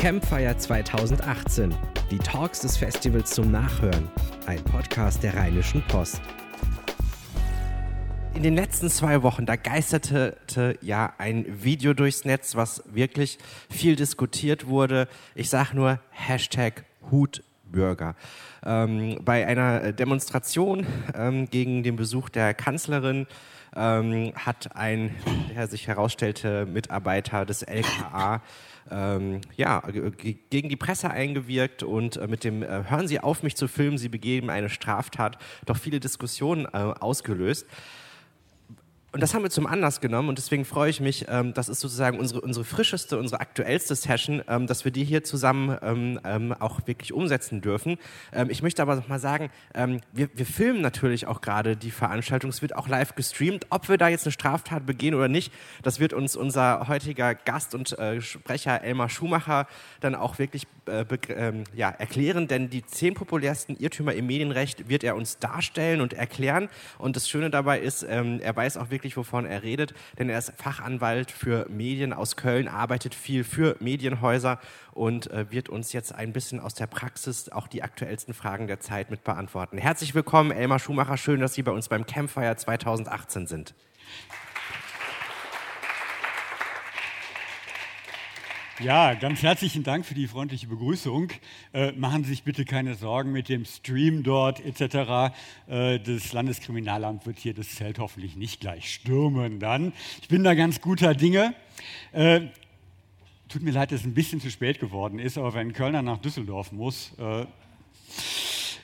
Campfire 2018. Die Talks des Festivals zum Nachhören. Ein Podcast der Rheinischen Post. In den letzten zwei Wochen, da geisterte ja ein Video durchs Netz, was wirklich viel diskutiert wurde. Ich sage nur Hashtag Hutbürger. Ähm, bei einer Demonstration ähm, gegen den Besuch der Kanzlerin ähm, hat ein, der sich herausstellte, Mitarbeiter des LKA ähm, ja, gegen die Presse eingewirkt und äh, mit dem äh, Hören Sie auf, mich zu filmen, Sie begeben eine Straftat, doch viele Diskussionen äh, ausgelöst. Und das haben wir zum Anlass genommen und deswegen freue ich mich, ähm, das ist sozusagen unsere, unsere frischeste, unsere aktuellste Session, ähm, dass wir die hier zusammen ähm, ähm auch wirklich umsetzen dürfen. Ähm, ich möchte aber noch mal sagen, ähm, wir, wir filmen natürlich auch gerade die Veranstaltung. Es wird auch live gestreamt. Ob wir da jetzt eine Straftat begehen oder nicht, das wird uns unser heutiger Gast und äh, Sprecher Elmar Schumacher dann auch wirklich äh, ja, erklären, denn die zehn populärsten Irrtümer im Medienrecht wird er uns darstellen und erklären. Und das Schöne dabei ist, er weiß auch wirklich, wirklich, wovon er redet, denn er ist Fachanwalt für Medien aus Köln, arbeitet viel für Medienhäuser und äh, wird uns jetzt ein bisschen aus der Praxis auch die aktuellsten Fragen der Zeit mit beantworten. Herzlich willkommen, Elmar Schumacher. Schön, dass Sie bei uns beim Campfire 2018 sind. Ja, ganz herzlichen Dank für die freundliche Begrüßung. Äh, machen Sie sich bitte keine Sorgen mit dem Stream dort etc. Äh, das Landeskriminalamt wird hier das Zelt hoffentlich nicht gleich stürmen dann. Ich bin da ganz guter Dinge. Äh, tut mir leid, dass es ein bisschen zu spät geworden ist, aber wenn Kölner nach Düsseldorf muss, äh,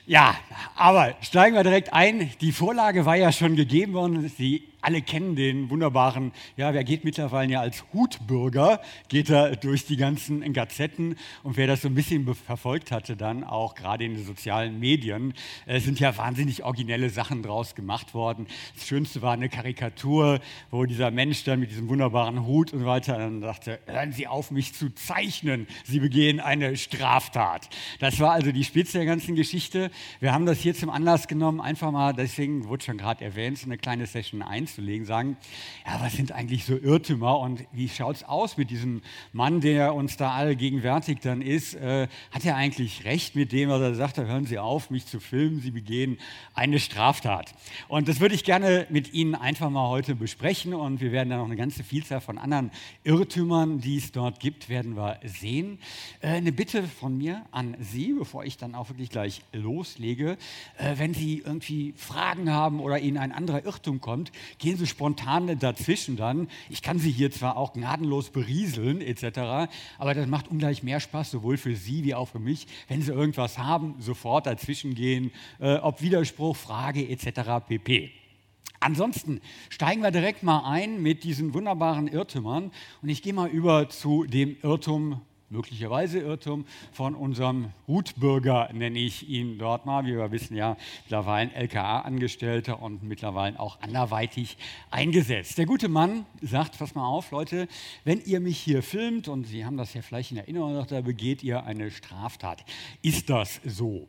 ja, aber steigen wir direkt ein. Die Vorlage war ja schon gegeben worden. Sie alle kennen den wunderbaren, ja, wer geht mittlerweile ja als Hutbürger, geht er durch die ganzen Gazetten und wer das so ein bisschen verfolgt hatte, dann auch gerade in den sozialen Medien, äh, sind ja wahnsinnig originelle Sachen draus gemacht worden. Das Schönste war eine Karikatur, wo dieser Mensch dann mit diesem wunderbaren Hut und so weiter dann sagte, hören Sie auf, mich zu zeichnen, Sie begehen eine Straftat. Das war also die Spitze der ganzen Geschichte. Wir haben das hier zum Anlass genommen, einfach mal, deswegen wurde schon gerade erwähnt, so eine kleine Session 1 einzulegen, sagen, ja, was sind eigentlich so Irrtümer und wie schaut es aus mit diesem Mann, der uns da alle gegenwärtig dann ist? Äh, hat er eigentlich recht mit dem, was er sagt, hören Sie auf, mich zu filmen, Sie begehen eine Straftat. Und das würde ich gerne mit Ihnen einfach mal heute besprechen und wir werden dann noch eine ganze Vielzahl von anderen Irrtümern, die es dort gibt, werden wir sehen. Äh, eine Bitte von mir an Sie, bevor ich dann auch wirklich gleich loslege, äh, wenn Sie irgendwie Fragen haben oder Ihnen ein anderer Irrtum kommt, gehen Sie spontan dazwischen dann. Ich kann Sie hier zwar auch gnadenlos berieseln etc., aber das macht ungleich mehr Spaß, sowohl für Sie wie auch für mich, wenn Sie irgendwas haben, sofort dazwischen gehen, äh, ob Widerspruch, Frage etc. pp. Ansonsten steigen wir direkt mal ein mit diesen wunderbaren Irrtümern und ich gehe mal über zu dem Irrtum möglicherweise Irrtum von unserem Hutbürger, nenne ich ihn dort mal. Wie wir wissen, ja, mittlerweile LKA-Angestellter und mittlerweile auch anderweitig eingesetzt. Der gute Mann sagt, pass mal auf, Leute, wenn ihr mich hier filmt, und Sie haben das ja vielleicht in Erinnerung, da begeht ihr eine Straftat. Ist das so?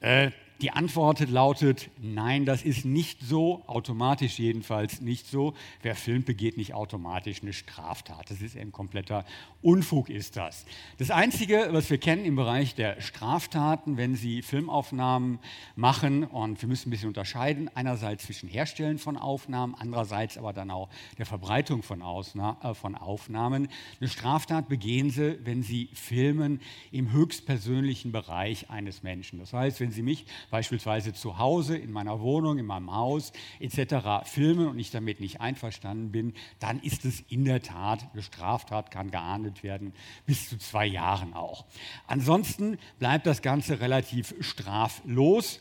Äh, die Antwort lautet, nein, das ist nicht so, automatisch jedenfalls nicht so. Wer filmt, begeht nicht automatisch eine Straftat. Das ist ein kompletter Unfug ist das. Das Einzige, was wir kennen im Bereich der Straftaten, wenn Sie Filmaufnahmen machen, und wir müssen ein bisschen unterscheiden, einerseits zwischen Herstellen von Aufnahmen, andererseits aber dann auch der Verbreitung von, Ausna äh, von Aufnahmen. Eine Straftat begehen Sie, wenn Sie filmen im höchstpersönlichen Bereich eines Menschen. Das heißt, wenn Sie mich beispielsweise zu Hause, in meiner Wohnung, in meinem Haus etc. filmen und ich damit nicht einverstanden bin, dann ist es in der Tat eine Straftat, kann geahndet werden, bis zu zwei Jahren auch. Ansonsten bleibt das Ganze relativ straflos.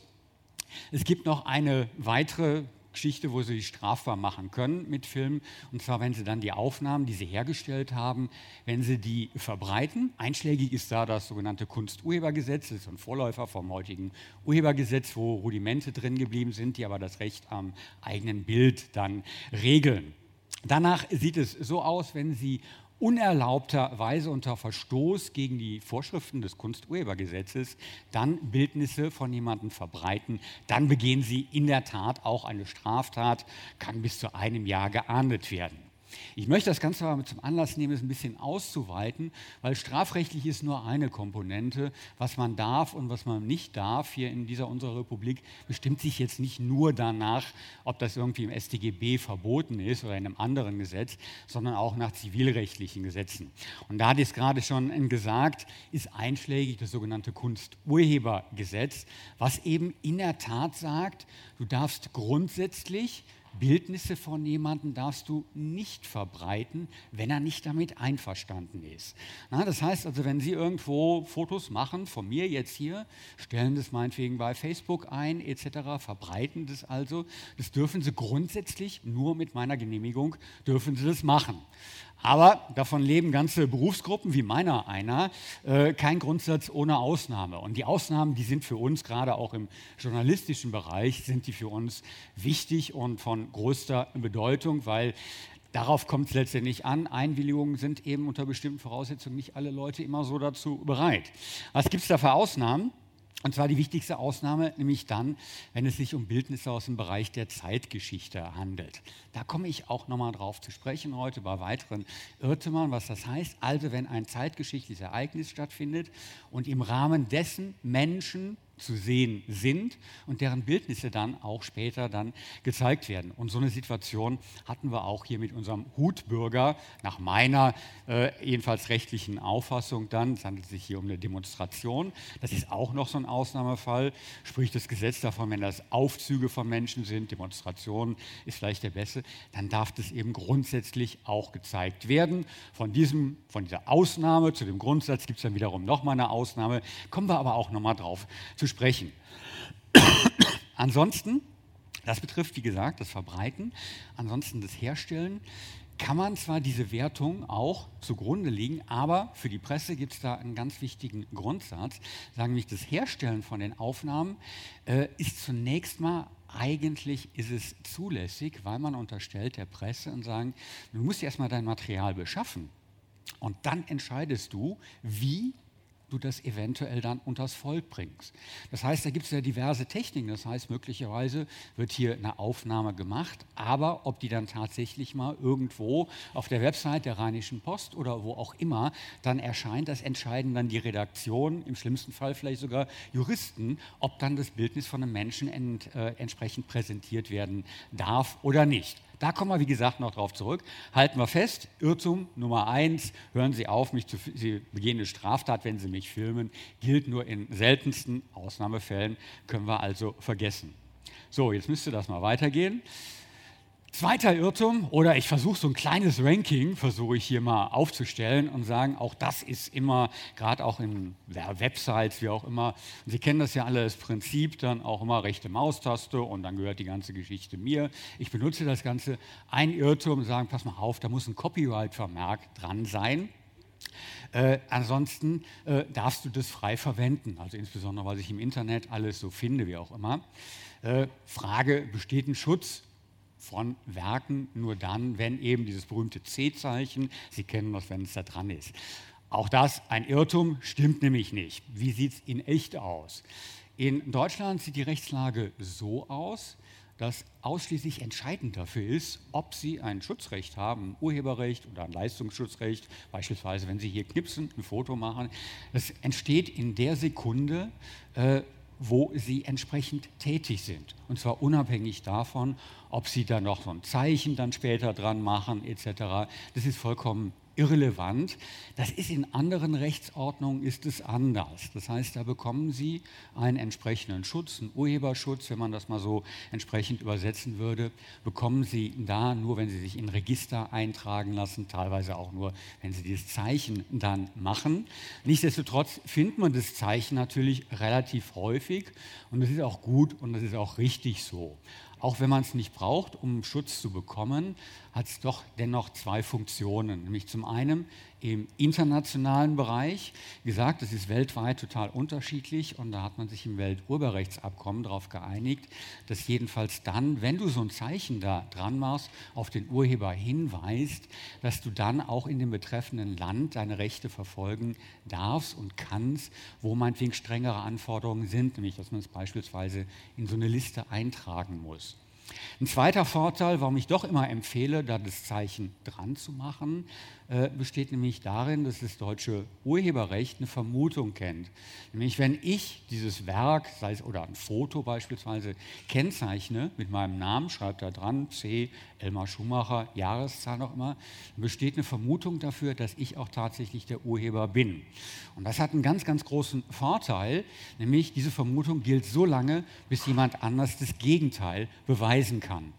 Es gibt noch eine weitere Geschichte, wo sie strafbar machen können mit Filmen. Und zwar, wenn sie dann die Aufnahmen, die sie hergestellt haben, wenn sie die verbreiten. Einschlägig ist da das sogenannte Kunsturhebergesetz, das ist ein Vorläufer vom heutigen Urhebergesetz, wo Rudimente drin geblieben sind, die aber das Recht am eigenen Bild dann regeln. Danach sieht es so aus, wenn Sie unerlaubterweise unter Verstoß gegen die Vorschriften des Kunsturhebergesetzes dann Bildnisse von jemandem verbreiten, dann begehen sie in der Tat auch eine Straftat, kann bis zu einem Jahr geahndet werden. Ich möchte das Ganze aber zum Anlass nehmen, es ein bisschen auszuweiten, weil strafrechtlich ist nur eine Komponente. Was man darf und was man nicht darf hier in dieser unserer Republik, bestimmt sich jetzt nicht nur danach, ob das irgendwie im StGB verboten ist oder in einem anderen Gesetz, sondern auch nach zivilrechtlichen Gesetzen. Und da ich es gerade schon gesagt, ist einschlägig das sogenannte Kunsturhebergesetz, was eben in der Tat sagt, du darfst grundsätzlich Bildnisse von jemandem darfst du nicht verbreiten, wenn er nicht damit einverstanden ist. Na, das heißt also, wenn Sie irgendwo Fotos machen, von mir jetzt hier, stellen das meinetwegen bei Facebook ein, etc., verbreiten das also, das dürfen Sie grundsätzlich nur mit meiner Genehmigung, dürfen Sie das machen. Aber davon leben ganze Berufsgruppen, wie meiner einer, äh, kein Grundsatz ohne Ausnahme. Und die Ausnahmen, die sind für uns, gerade auch im journalistischen Bereich, sind die für uns wichtig und von größter Bedeutung, weil Darauf kommt es letztendlich an. Einwilligungen sind eben unter bestimmten Voraussetzungen nicht alle Leute immer so dazu bereit. Was gibt es da für Ausnahmen? Und zwar die wichtigste Ausnahme, nämlich dann, wenn es sich um Bildnisse aus dem Bereich der Zeitgeschichte handelt. Da komme ich auch nochmal drauf zu sprechen heute bei weiteren Irrtümern, was das heißt. Also wenn ein zeitgeschichtliches Ereignis stattfindet und im Rahmen dessen Menschen zu sehen sind und deren Bildnisse dann auch später dann gezeigt werden. Und so eine Situation hatten wir auch hier mit unserem Hutbürger nach meiner äh, jedenfalls rechtlichen Auffassung dann. Es handelt sich hier um eine Demonstration. Das ist auch noch so ein Ausnahmefall. Sprich das Gesetz davon, wenn das Aufzüge von Menschen sind, Demonstrationen ist vielleicht der beste, dann darf das eben grundsätzlich auch gezeigt werden. Von, diesem, von dieser Ausnahme zu dem Grundsatz gibt es dann wiederum nochmal eine Ausnahme. Kommen wir aber auch nochmal drauf zu sprechen. Ansonsten, das betrifft wie gesagt das Verbreiten, ansonsten das Herstellen, kann man zwar diese Wertung auch zugrunde legen, aber für die Presse gibt es da einen ganz wichtigen Grundsatz, sagen nämlich, das Herstellen von den Aufnahmen äh, ist zunächst mal eigentlich ist es zulässig, weil man unterstellt der Presse und sagen, du musst erstmal dein Material beschaffen und dann entscheidest du, wie du das eventuell dann unters Volk bringst. Das heißt, da gibt es ja diverse Techniken. Das heißt, möglicherweise wird hier eine Aufnahme gemacht, aber ob die dann tatsächlich mal irgendwo auf der Website der Rheinischen Post oder wo auch immer dann erscheint, das entscheiden dann die Redaktion, im schlimmsten Fall vielleicht sogar Juristen, ob dann das Bildnis von einem Menschen ent, äh, entsprechend präsentiert werden darf oder nicht. Da kommen wir, wie gesagt, noch drauf zurück. Halten wir fest, Irrtum Nummer eins, hören Sie auf, mich zu, Sie begehen eine Straftat, wenn Sie mich filmen, gilt nur in seltensten Ausnahmefällen, können wir also vergessen. So, jetzt müsste das mal weitergehen. Zweiter Irrtum, oder ich versuche so ein kleines Ranking, versuche ich hier mal aufzustellen und sagen, auch das ist immer, gerade auch in Websites, wie auch immer, Sie kennen das ja alle, das Prinzip, dann auch immer rechte Maustaste und dann gehört die ganze Geschichte mir. Ich benutze das Ganze, ein Irrtum, sagen, pass mal auf, da muss ein Copyright-Vermerk dran sein. Äh, ansonsten äh, darfst du das frei verwenden, also insbesondere, was ich im Internet alles so finde, wie auch immer. Äh, Frage, besteht ein Schutz von Werken nur dann, wenn eben dieses berühmte C-Zeichen, Sie kennen das, wenn es da dran ist. Auch das ein Irrtum, stimmt nämlich nicht. Wie sieht es in echt aus? In Deutschland sieht die Rechtslage so aus, dass ausschließlich entscheidend dafür ist, ob Sie ein Schutzrecht haben, ein Urheberrecht oder ein Leistungsschutzrecht, beispielsweise wenn Sie hier knipsen, ein Foto machen. Das entsteht in der Sekunde, äh, wo Sie entsprechend tätig sind. Und zwar unabhängig davon, ob Sie da noch so ein Zeichen dann später dran machen etc. Das ist vollkommen irrelevant. Das ist in anderen Rechtsordnungen ist es anders. Das heißt, da bekommen Sie einen entsprechenden Schutz, einen Urheberschutz, wenn man das mal so entsprechend übersetzen würde, bekommen Sie da nur, wenn Sie sich in Register eintragen lassen, teilweise auch nur, wenn Sie dieses Zeichen dann machen. Nichtsdestotrotz findet man das Zeichen natürlich relativ häufig und das ist auch gut und das ist auch richtig so. Auch wenn man es nicht braucht, um Schutz zu bekommen, hat es doch dennoch zwei Funktionen. Nämlich zum einen im internationalen Bereich. Wie gesagt, das ist weltweit total unterschiedlich und da hat man sich im Welturheberrechtsabkommen darauf geeinigt, dass jedenfalls dann, wenn du so ein Zeichen da dran machst, auf den Urheber hinweist, dass du dann auch in dem betreffenden Land deine Rechte verfolgen darfst und kannst, wo meinetwegen strengere Anforderungen sind, nämlich dass man es beispielsweise in so eine Liste eintragen muss. Ein zweiter Vorteil, warum ich doch immer empfehle, da das Zeichen dran zu machen, äh, besteht nämlich darin, dass das deutsche Urheberrecht eine Vermutung kennt. Nämlich wenn ich dieses Werk, sei es oder ein Foto beispielsweise, kennzeichne mit meinem Namen, schreibe da dran C. Elmar Schumacher, Jahreszahl noch immer, besteht eine Vermutung dafür, dass ich auch tatsächlich der Urheber bin. Und das hat einen ganz, ganz großen Vorteil, nämlich diese Vermutung gilt so lange, bis jemand anders das Gegenteil beweisen kann.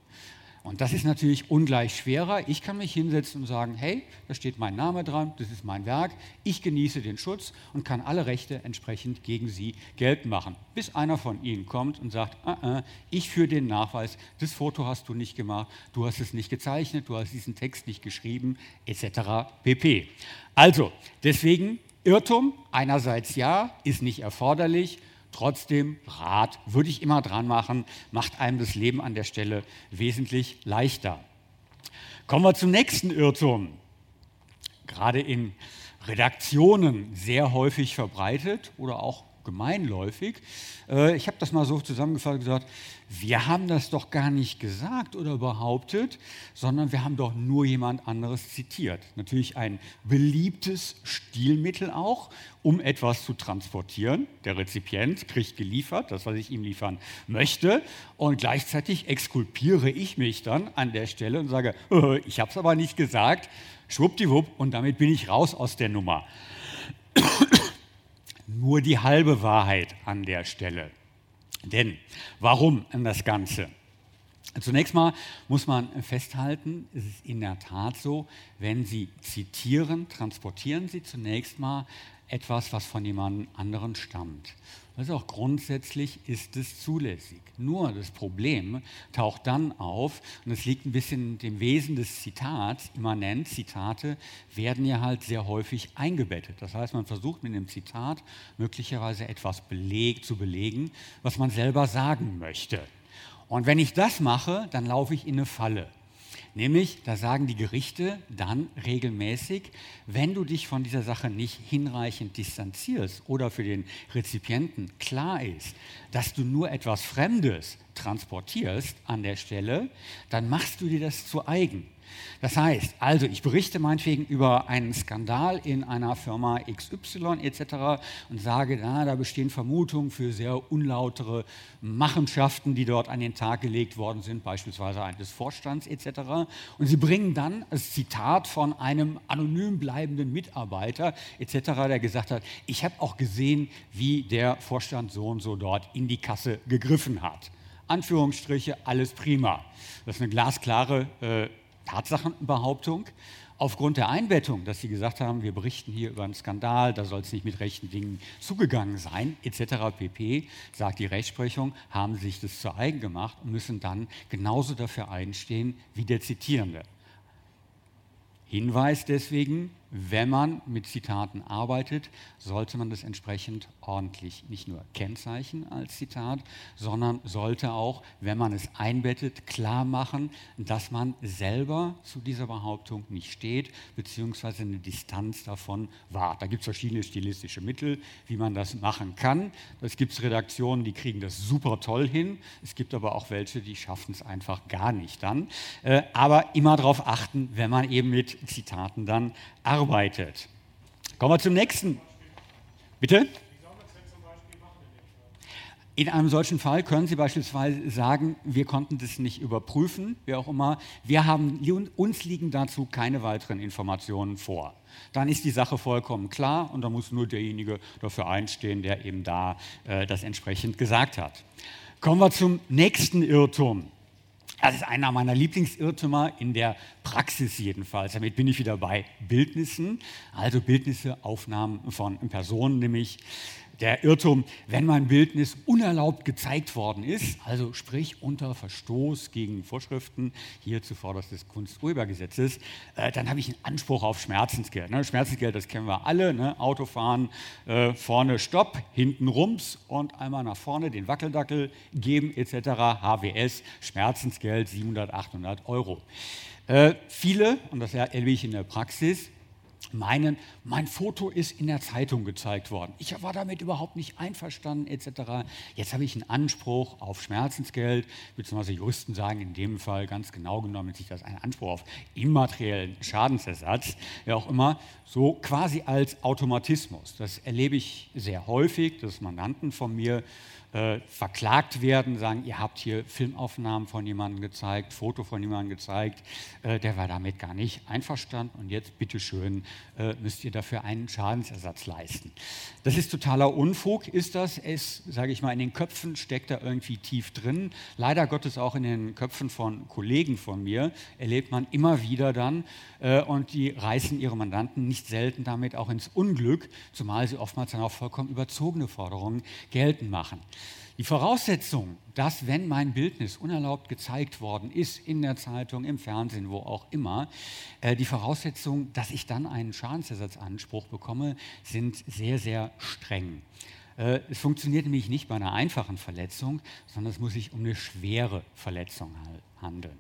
Und das ist natürlich ungleich schwerer. Ich kann mich hinsetzen und sagen, hey, da steht mein Name dran, das ist mein Werk, ich genieße den Schutz und kann alle Rechte entsprechend gegen Sie geltend machen. Bis einer von Ihnen kommt und sagt, uh -uh, ich führe den Nachweis, das Foto hast du nicht gemacht, du hast es nicht gezeichnet, du hast diesen Text nicht geschrieben, etc. pp. Also, deswegen Irrtum, einerseits ja, ist nicht erforderlich, Trotzdem, Rat würde ich immer dran machen, macht einem das Leben an der Stelle wesentlich leichter. Kommen wir zum nächsten Irrtum. Gerade in Redaktionen sehr häufig verbreitet oder auch gemeinläufig. Äh, ich habe das mal so zusammengefasst und gesagt, wir haben das doch gar nicht gesagt oder behauptet, sondern wir haben doch nur jemand anderes zitiert. Natürlich ein beliebtes Stilmittel auch, um etwas zu transportieren. Der Rezipient kriegt geliefert, das, was ich ihm liefern möchte, und gleichzeitig exkulpiere ich mich dann an der Stelle und sage, ich habe es aber nicht gesagt, schwuppdiwupp, und damit bin ich raus aus der Nummer nur die halbe Wahrheit an der Stelle. Denn warum das Ganze? Zunächst mal muss man festhalten, es ist in der Tat so, wenn Sie zitieren, transportieren Sie zunächst mal etwas, was von jemand anderen stammt. Also auch grundsätzlich ist es zulässig. Nur das Problem taucht dann auf, und es liegt ein bisschen dem Wesen des Zitats, immanent, Zitate werden ja halt sehr häufig eingebettet. Das heißt, man versucht mit dem Zitat möglicherweise etwas beleg, zu belegen, was man selber sagen möchte. Und wenn ich das mache, dann laufe ich in eine Falle. Nämlich, da sagen die Gerichte dann regelmäßig, wenn du dich von dieser Sache nicht hinreichend distanzierst oder für den Rezipienten klar ist, dass du nur etwas Fremdes transportierst an der Stelle, dann machst du dir das zu eigen. Das heißt, also ich berichte meinetwegen über einen Skandal in einer Firma XY etc. und sage, na, da bestehen Vermutungen für sehr unlautere Machenschaften, die dort an den Tag gelegt worden sind, beispielsweise eines Vorstands etc. Und sie bringen dann das Zitat von einem anonym bleibenden Mitarbeiter etc., der gesagt hat, ich habe auch gesehen, wie der Vorstand so und so dort in die Kasse gegriffen hat. Anführungsstriche, alles prima. Das ist eine glasklare äh, Tatsachenbehauptung aufgrund der Einbettung, dass sie gesagt haben, wir berichten hier über einen Skandal, da soll es nicht mit rechten Dingen zugegangen sein, etc. pp., sagt die Rechtsprechung, haben sich das zu eigen gemacht und müssen dann genauso dafür einstehen wie der Zitierende. Hinweis deswegen, wenn man mit Zitaten arbeitet, sollte man das entsprechend ordentlich nicht nur kennzeichnen als Zitat, sondern sollte auch, wenn man es einbettet, klar machen, dass man selber zu dieser Behauptung nicht steht, beziehungsweise eine Distanz davon wahrt. Da gibt es verschiedene stilistische Mittel, wie man das machen kann. Es gibt Redaktionen, die kriegen das super toll hin. Es gibt aber auch welche, die schaffen es einfach gar nicht dann. Äh, aber immer darauf achten, wenn man eben mit Zitaten dann arbeitet arbeitet. Kommen wir zum nächsten. Bitte? In einem solchen Fall können Sie beispielsweise sagen, wir konnten das nicht überprüfen, wer auch immer. Wir haben, uns liegen dazu keine weiteren Informationen vor. Dann ist die Sache vollkommen klar und da muss nur derjenige dafür einstehen, der eben da äh, das entsprechend gesagt hat. Kommen wir zum nächsten Irrtum. Das ist einer meiner Lieblingsirrtümer in der Praxis jedenfalls. Damit bin ich wieder bei Bildnissen, also Bildnisse, Aufnahmen von Personen, nämlich der Irrtum, wenn mein Bildnis unerlaubt gezeigt worden ist, also sprich unter Verstoß gegen Vorschriften hier zuvorderst des Kunsturhebergesetzes, äh, dann habe ich einen Anspruch auf Schmerzensgeld. Ne? Schmerzensgeld, das kennen wir alle, ne? Autofahren, äh, vorne Stopp, hinten Rums und einmal nach vorne den Wackeldackel geben etc. HWS, Schmerzensgeld 700, 800 Euro. Äh, viele, und das erlebe ich in der Praxis, meinen, mein Foto ist in der Zeitung gezeigt worden. Ich war damit überhaupt nicht einverstanden, etc. Jetzt habe ich einen Anspruch auf Schmerzensgeld, beziehungsweise Juristen sagen in dem Fall ganz genau genommen sich das ein Anspruch auf immateriellen Schadensersatz, wer auch immer, so quasi als Automatismus. Das erlebe ich sehr häufig, dass Mandanten von mir äh, verklagt werden, sagen, ihr habt hier Filmaufnahmen von jemandem gezeigt, Foto von jemandem gezeigt, äh, der war damit gar nicht einverstanden und jetzt bitteschön äh, müsst ihr dafür einen Schadensersatz leisten. Das ist totaler Unfug, ist das. Es, sage ich mal, in den Köpfen steckt da irgendwie tief drin. Leider Gottes auch in den Köpfen von Kollegen von mir erlebt man immer wieder dann äh, und die reißen ihre Mandanten nicht selten damit auch ins Unglück, zumal sie oftmals dann auch vollkommen überzogene Forderungen geltend machen. Die Voraussetzung, dass wenn mein Bildnis unerlaubt gezeigt worden ist in der Zeitung, im Fernsehen, wo auch immer, äh, die Voraussetzung, dass ich dann einen Schadensersatzanspruch bekomme, sind sehr, sehr streng. Äh, es funktioniert nämlich nicht bei einer einfachen Verletzung, sondern es muss sich um eine schwere Verletzung handeln.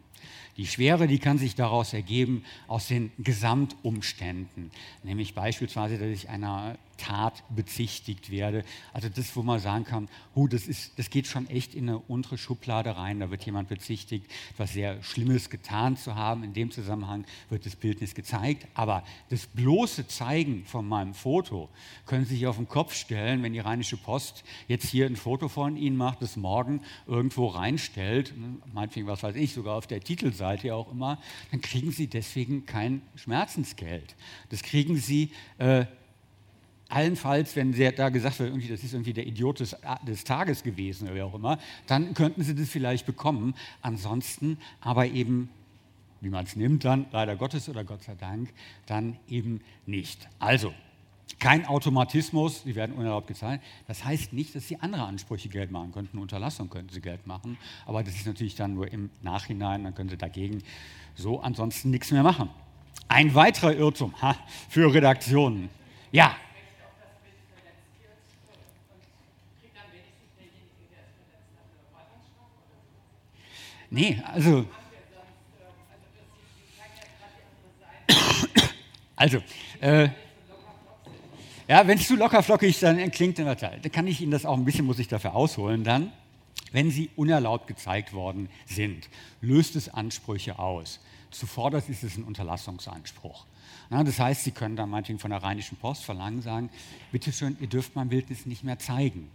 Die Schwere, die kann sich daraus ergeben aus den Gesamtumständen, nämlich beispielsweise, dass ich einer Tat bezichtigt werde. Also das, wo man sagen kann, oh, das, ist, das geht schon echt in eine untere Schublade rein. Da wird jemand bezichtigt, etwas sehr Schlimmes getan zu haben. In dem Zusammenhang wird das Bildnis gezeigt. Aber das bloße Zeigen von meinem Foto können Sie sich auf den Kopf stellen, wenn die Rheinische Post jetzt hier ein Foto von Ihnen macht, das morgen irgendwo reinstellt, meinetwegen, was weiß ich, sogar auf der Titelseite Seite ja auch immer, dann kriegen sie deswegen kein Schmerzensgeld. Das kriegen sie äh, allenfalls, wenn da gesagt wird, irgendwie, das ist irgendwie der Idiot des, des, Tages gewesen oder wie auch immer, dann könnten sie das vielleicht bekommen. Ansonsten aber eben, wie man es nimmt, dann leider Gottes oder Gott sei Dank, dann eben nicht. Also, kein Automatismus, sie werden unerlaubt gezahlt. Das heißt nicht, dass sie andere Ansprüche Geld machen könnten. Unterlassung könnten sie Geld machen, aber das ist natürlich dann nur im Nachhinein, dann können sie dagegen so ansonsten nichts mehr machen. Ein weiterer Irrtum ha, für Redaktionen. Ja. Nee, also. Also, äh, ja, wenn es zu lockerflockig dann klingt, dann kann ich Ihnen das auch ein bisschen, muss ich dafür ausholen dann. Wenn sie unerlaubt gezeigt worden sind, löst es Ansprüche aus. Zuvor ist es ein Unterlassungsanspruch. Na, das heißt, Sie können dann meinetwegen von der Rheinischen Post verlangen, sagen, bitteschön, ihr dürft mein Bildnis nicht mehr zeigen.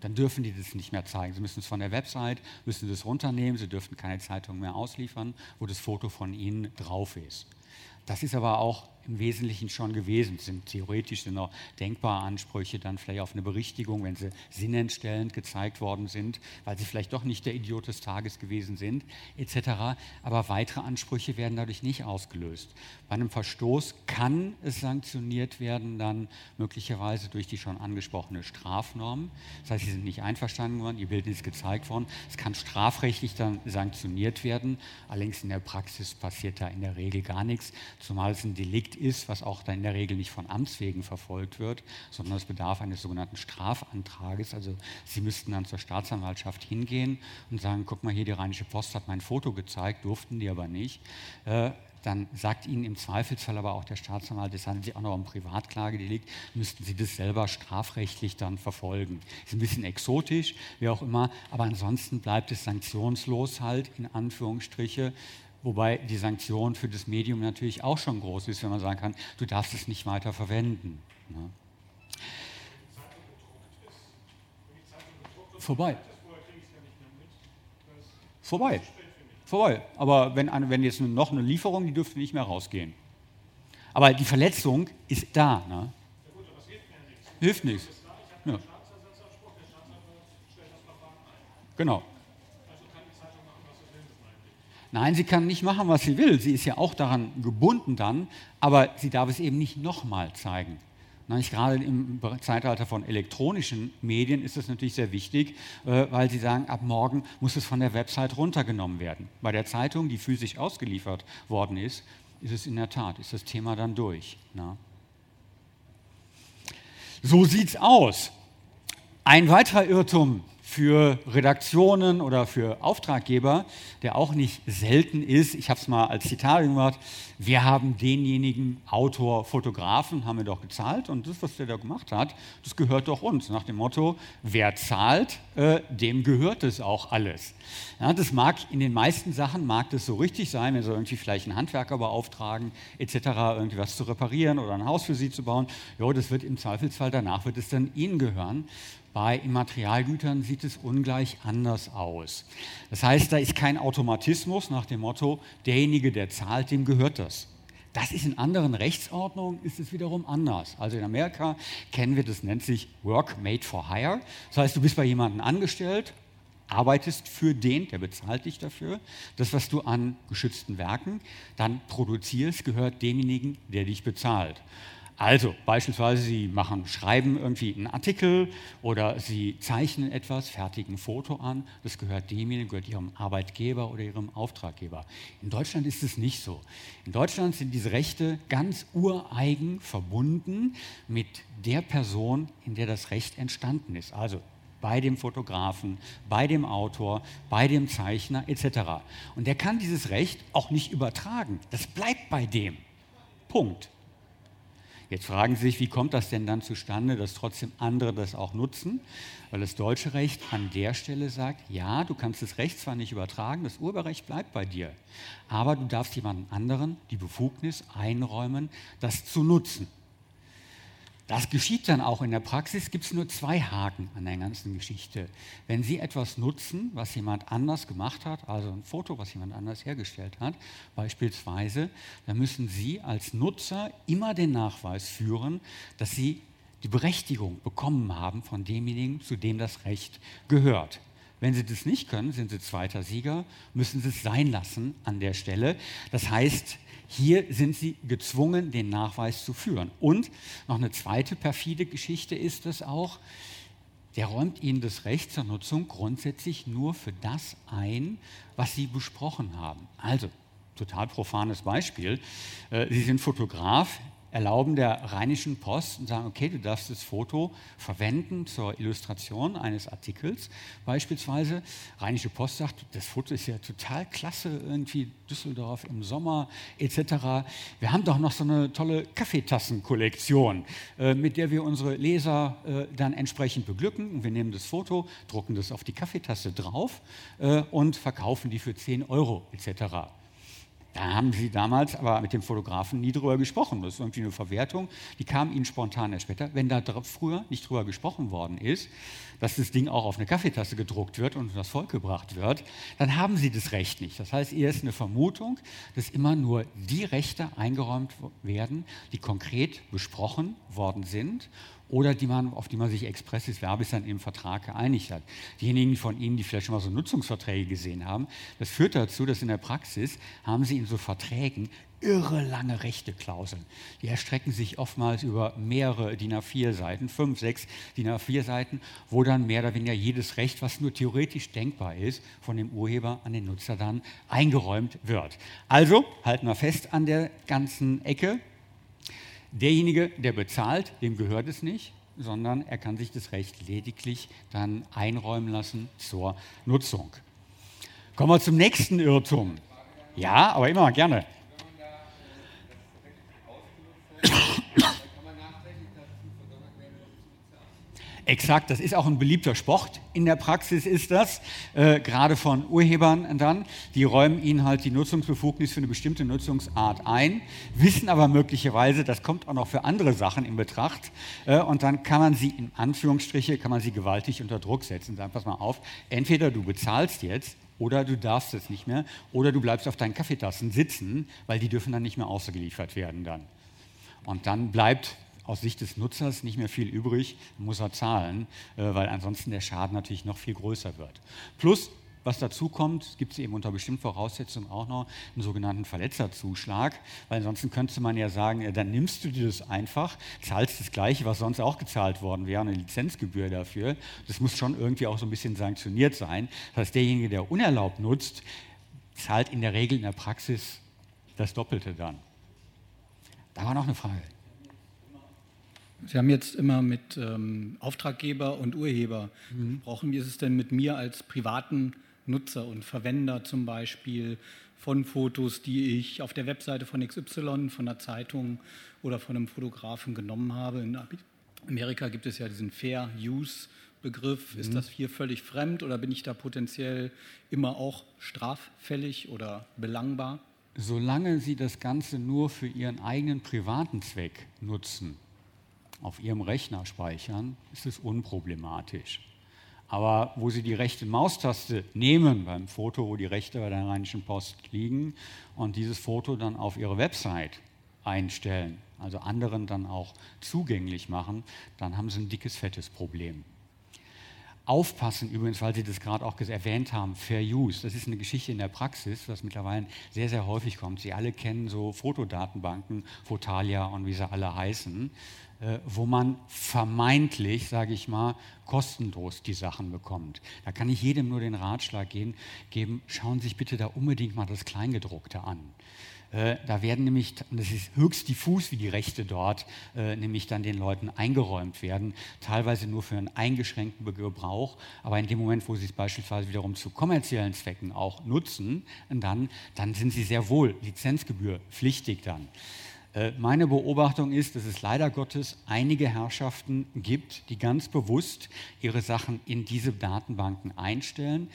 Dann dürfen die das nicht mehr zeigen. Sie müssen es von der Website, müssen das runternehmen, sie dürfen keine Zeitung mehr ausliefern, wo das Foto von Ihnen drauf ist. Das ist aber auch im Wesentlichen schon gewesen. Es sind theoretisch sind auch denkbare Ansprüche dann vielleicht auf eine Berichtigung, wenn sie sinnentstellend gezeigt worden sind, weil sie vielleicht doch nicht der Idiot des Tages gewesen sind, etc. Aber weitere Ansprüche werden dadurch nicht ausgelöst. Bei einem Verstoß kann es sanktioniert werden, dann möglicherweise durch die schon angesprochene Strafnorm. Das heißt, sie sind nicht einverstanden worden, ihr Bild ist gezeigt worden. Es kann strafrechtlich dann sanktioniert werden. Allerdings in der Praxis passiert da in der Regel gar nichts, zumal es ein Delikt ist, was auch dann in der Regel nicht von Amts wegen verfolgt wird, sondern es bedarf eines sogenannten Strafantrages. Also Sie müssten dann zur Staatsanwaltschaft hingehen und sagen, guck mal hier, die Rheinische Post hat mein Foto gezeigt, durften die aber nicht. Äh, dann sagt Ihnen im Zweifelsfall aber auch der Staatsanwalt, es handelt sich auch noch um Privatklagedelikt, müssten Sie das selber strafrechtlich dann verfolgen. Ist ein bisschen exotisch, wie auch immer, aber ansonsten bleibt es sanktionslos halt, in Anführungsstriche. Wobei die Sanktion für das Medium natürlich auch schon groß ist, wenn man sagen kann, du darfst es nicht weiter verwenden. Ne? Vorbei. Vorbei. Vorbei. Aber wenn, wenn jetzt noch eine Lieferung, die dürfte nicht mehr rausgehen. Aber die Verletzung ist da. Ne? Hilft nichts. Ja. Genau. Nein, sie kann nicht machen, was sie will. Sie ist ja auch daran gebunden dann, aber sie darf es eben nicht nochmal zeigen. Nicht? Gerade im Zeitalter von elektronischen Medien ist das natürlich sehr wichtig, äh, weil sie sagen, ab morgen muss es von der Website runtergenommen werden. Bei der Zeitung, die physisch ausgeliefert worden ist, ist es in der Tat, ist das Thema dann durch. Na? So sieht's aus. Ein weiterer Irrtum für Redaktionen oder für Auftraggeber, der auch nicht selten ist. Ich habe es mal als Zitat gemacht. Wir haben denjenigen Autor, Fotografen, haben wir doch gezahlt und das, was der da gemacht hat, das gehört doch uns. Nach dem Motto, wer zahlt, äh, dem gehört es auch alles. Ja, das mag in den meisten Sachen mag das so richtig sein, wenn sie irgendwie vielleicht einen Handwerker beauftragen, etc., irgendwie was zu reparieren oder ein Haus für sie zu bauen. Jo, das wird im Zweifelsfall danach wird es dann ihnen gehören. Bei Immaterialgütern sieht es ungleich anders aus. Das heißt, da ist kein Automatismus nach dem Motto, derjenige, der zahlt, dem gehört das. Das ist in anderen Rechtsordnungen ist es wiederum anders. Also in Amerika kennen wir das nennt sich Work Made for Hire. Das heißt, du bist bei jemandem angestellt, arbeitest für den, der bezahlt dich dafür. Das, was du an geschützten Werken dann produzierst, gehört demjenigen, der dich bezahlt. Also beispielsweise, Sie machen, schreiben irgendwie einen Artikel oder Sie zeichnen etwas, fertigen ein Foto an. Das gehört demjenigen, gehört Ihrem Arbeitgeber oder Ihrem Auftraggeber. In Deutschland ist es nicht so. In Deutschland sind diese Rechte ganz ureigen verbunden mit der Person, in der das Recht entstanden ist. Also bei dem Fotografen, bei dem Autor, bei dem Zeichner etc. Und der kann dieses Recht auch nicht übertragen. Das bleibt bei dem. Punkt. Jetzt fragen Sie sich, wie kommt das denn dann zustande, dass trotzdem andere das auch nutzen? Weil das deutsche Recht an der Stelle sagt, ja, du kannst das Recht zwar nicht übertragen, das Urheberrecht bleibt bei dir, aber du darfst jemandem anderen die Befugnis einräumen, das zu nutzen. Das geschieht dann auch in der Praxis, gibt es nur zwei Haken an der ganzen Geschichte. Wenn Sie etwas nutzen, was jemand anders gemacht hat, also ein Foto, was jemand anders hergestellt hat, beispielsweise, dann müssen Sie als Nutzer immer den Nachweis führen, dass Sie die Berechtigung bekommen haben von demjenigen, zu dem das Recht gehört. Wenn Sie das nicht können, sind Sie zweiter Sieger, müssen Sie es sein lassen an der Stelle. Das heißt, hier sind sie gezwungen, den Nachweis zu führen. Und noch eine zweite perfide Geschichte ist es auch, der räumt ihnen das Recht zur Nutzung grundsätzlich nur für das ein, was sie besprochen haben. Also, total profanes Beispiel. Äh, sie sind Fotograf, erlauben der Rheinischen Post und sagen, okay, du darfst das Foto verwenden zur Illustration eines Artikels. Beispielsweise, Rheinische Post sagt, das Foto ist ja total klasse, irgendwie Düsseldorf im Sommer etc. Wir haben doch noch so eine tolle Kaffeetassenkollektion, äh, mit der wir unsere Leser äh, dann entsprechend beglücken. Wir nehmen das Foto, drucken das auf die Kaffeetasse drauf äh, und verkaufen die für 10 Euro etc. Da haben sie damals aber mit dem Fotografen nie drüber gesprochen. Das ist irgendwie eine Verwertung, die kam ihnen spontan erst später. Wenn da früher nicht drüber gesprochen worden ist, dass das Ding auch auf eine Kaffeetasse gedruckt wird und das Volk gebracht wird, dann haben sie das Recht nicht. Das heißt, hier ist eine Vermutung, dass immer nur die Rechte eingeräumt werden, die konkret besprochen worden sind oder die man, auf die man sich expressis verbis dann im Vertrag geeinigt hat. Diejenigen von Ihnen, die vielleicht schon mal so Nutzungsverträge gesehen haben, das führt dazu, dass in der Praxis haben Sie in so Verträgen irre lange Rechteklauseln. Die erstrecken sich oftmals über mehrere DIN A4-Seiten, fünf, sechs DIN A4-Seiten, wo dann mehr oder weniger jedes Recht, was nur theoretisch denkbar ist, von dem Urheber an den Nutzer dann eingeräumt wird. Also halten wir fest an der ganzen Ecke. Derjenige, der bezahlt, dem gehört es nicht, sondern er kann sich das Recht lediglich dann einräumen lassen zur Nutzung. Kommen wir zum nächsten Irrtum. Ja, aber immer gerne. Exakt, das ist auch ein beliebter Sport. In der Praxis ist das, äh, gerade von Urhebern dann. Die räumen ihnen halt die Nutzungsbefugnis für eine bestimmte Nutzungsart ein, wissen aber möglicherweise, das kommt auch noch für andere Sachen in Betracht. Äh, und dann kann man sie in Anführungsstriche, kann man sie gewaltig unter Druck setzen. Sagen, pass mal auf, entweder du bezahlst jetzt oder du darfst es nicht mehr oder du bleibst auf deinen Kaffeetassen sitzen, weil die dürfen dann nicht mehr ausgeliefert werden dann. Und dann bleibt aus Sicht des Nutzers nicht mehr viel übrig, muss er zahlen, äh, weil ansonsten der Schaden natürlich noch viel größer wird. Plus, was dazu kommt, gibt es eben unter bestimmten Voraussetzungen auch noch einen sogenannten Verletzerzuschlag, weil ansonsten könnte man ja sagen, ja, dann nimmst du dir das einfach, zahlst das Gleiche, was sonst auch gezahlt worden wäre, eine Lizenzgebühr dafür. Das muss schon irgendwie auch so ein bisschen sanktioniert sein. Das heißt, derjenige, der unerlaubt nutzt, zahlt in der Regel in der Praxis das Doppelte dann. Da war noch eine Frage. Sie haben jetzt immer mit ähm, Auftraggeber und Urheber mhm. gesprochen. Wie ist es denn mit mir als privaten Nutzer und Verwender zum Beispiel von Fotos, die ich auf der Webseite von XY, von einer Zeitung oder von einem Fotografen genommen habe? In Amerika gibt es ja diesen Fair Use Begriff. Mhm. Ist das hier völlig fremd oder bin ich da potenziell immer auch straffällig oder belangbar? Solange Sie das Ganze nur für Ihren eigenen privaten Zweck nutzen, auf Ihrem Rechner speichern, ist es unproblematisch. Aber wo Sie die rechte Maustaste nehmen beim Foto, wo die Rechte bei der Rheinischen Post liegen und dieses Foto dann auf Ihre Website einstellen, also anderen dann auch zugänglich machen, dann haben Sie ein dickes, fettes Problem. Aufpassen übrigens, weil Sie das gerade auch erwähnt haben, Fair Use. Das ist eine Geschichte in der Praxis, was mittlerweile sehr, sehr häufig kommt. Sie alle kennen so Fotodatenbanken, Fotalia und wie sie alle heißen, wo man vermeintlich, sage ich mal, kostenlos die Sachen bekommt. Da kann ich jedem nur den Ratschlag geben, schauen Sie sich bitte da unbedingt mal das Kleingedruckte an. Äh, da werden nämlich, das ist höchst diffus, wie die Rechte dort äh, nämlich dann den Leuten eingeräumt werden, teilweise nur für einen eingeschränkten Gebrauch, aber in dem Moment, wo sie es beispielsweise wiederum zu kommerziellen Zwecken auch nutzen, dann, dann sind sie sehr wohl lizenzgebührpflichtig dann. Äh, meine Beobachtung ist, dass es leider Gottes einige Herrschaften gibt, die ganz bewusst ihre Sachen in diese Datenbanken einstellen.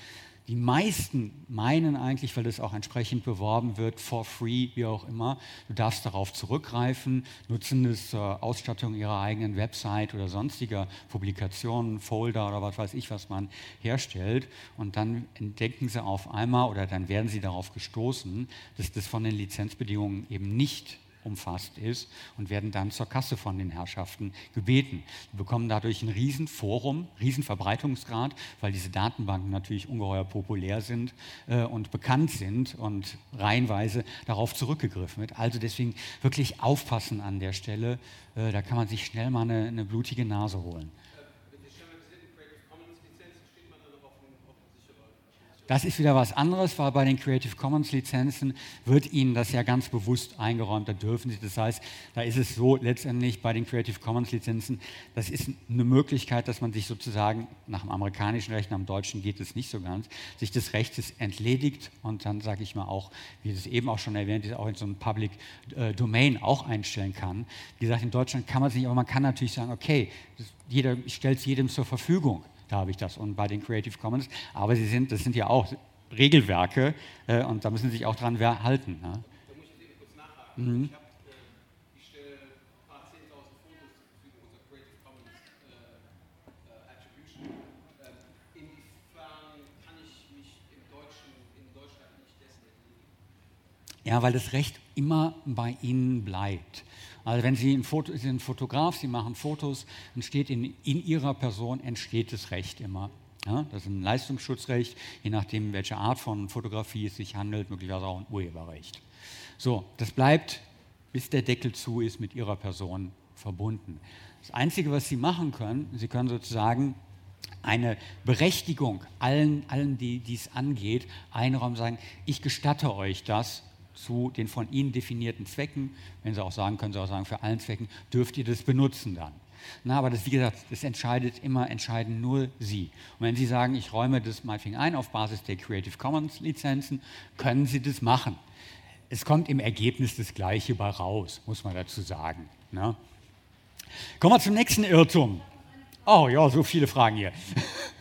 Die meisten meinen eigentlich, weil das auch entsprechend beworben wird, for free, wie auch immer, du darfst darauf zurückgreifen, nutzen es zur Ausstattung ihrer eigenen Website oder sonstiger Publikationen, Folder oder was weiß ich, was man herstellt. Und dann entdecken sie auf einmal oder dann werden sie darauf gestoßen, dass das von den Lizenzbedingungen eben nicht umfasst ist und werden dann zur Kasse von den Herrschaften gebeten. Wir bekommen dadurch ein Riesenforum, Riesenverbreitungsgrad, weil diese Datenbanken natürlich ungeheuer populär sind äh, und bekannt sind und reihenweise darauf zurückgegriffen wird. Also deswegen wirklich aufpassen an der Stelle. Äh, da kann man sich schnell mal eine, eine blutige Nase holen. Das ist wieder was anderes, weil bei den Creative Commons Lizenzen wird Ihnen das ja ganz bewusst eingeräumt, da dürfen Sie. Das heißt, da ist es so letztendlich bei den Creative Commons Lizenzen, das ist eine Möglichkeit, dass man sich sozusagen nach dem amerikanischen Recht, nach dem deutschen geht es nicht so ganz, sich des Rechtes entledigt und dann sage ich mal auch, wie das eben auch schon erwähnt ist, auch in so einem Public äh, Domain auch einstellen kann. Wie gesagt, in Deutschland kann man es nicht, aber man kann natürlich sagen, okay, jeder stellt es jedem zur Verfügung da habe ich das. Und bei den Creative Commons, aber sie sind, das sind ja auch Regelwerke äh, und da müssen Sie sich auch dran halten. Ne? Da muss ich kurz nachhaken. Mhm. Ich, äh, ich stelle ein paar 10.000 Fotos zur Verfügung unserer Creative Commons äh, äh. Ähm? Ja, weil das Recht immer bei Ihnen bleibt. Also wenn Sie ein Foto, Sie sind Fotograf, Sie machen Fotos, entsteht in, in Ihrer Person entsteht das Recht immer. Ja, das ist ein Leistungsschutzrecht, je nachdem, welche Art von Fotografie es sich handelt, möglicherweise auch ein Urheberrecht. So, das bleibt, bis der Deckel zu ist, mit Ihrer Person verbunden. Das Einzige, was Sie machen können, Sie können sozusagen eine Berechtigung allen, allen die es angeht, einräumen, sagen, ich gestatte euch das, zu den von Ihnen definierten Zwecken, wenn Sie auch sagen, können Sie auch sagen, für allen Zwecken dürft ihr das benutzen dann. Na, aber das, wie gesagt, das entscheidet immer, entscheiden nur Sie. Und wenn Sie sagen, ich räume das meinetwegen ein auf Basis der Creative Commons Lizenzen, können Sie das machen. Es kommt im Ergebnis das Gleiche bei raus, muss man dazu sagen. Na? Kommen wir zum nächsten Irrtum. Oh ja, so viele Fragen hier.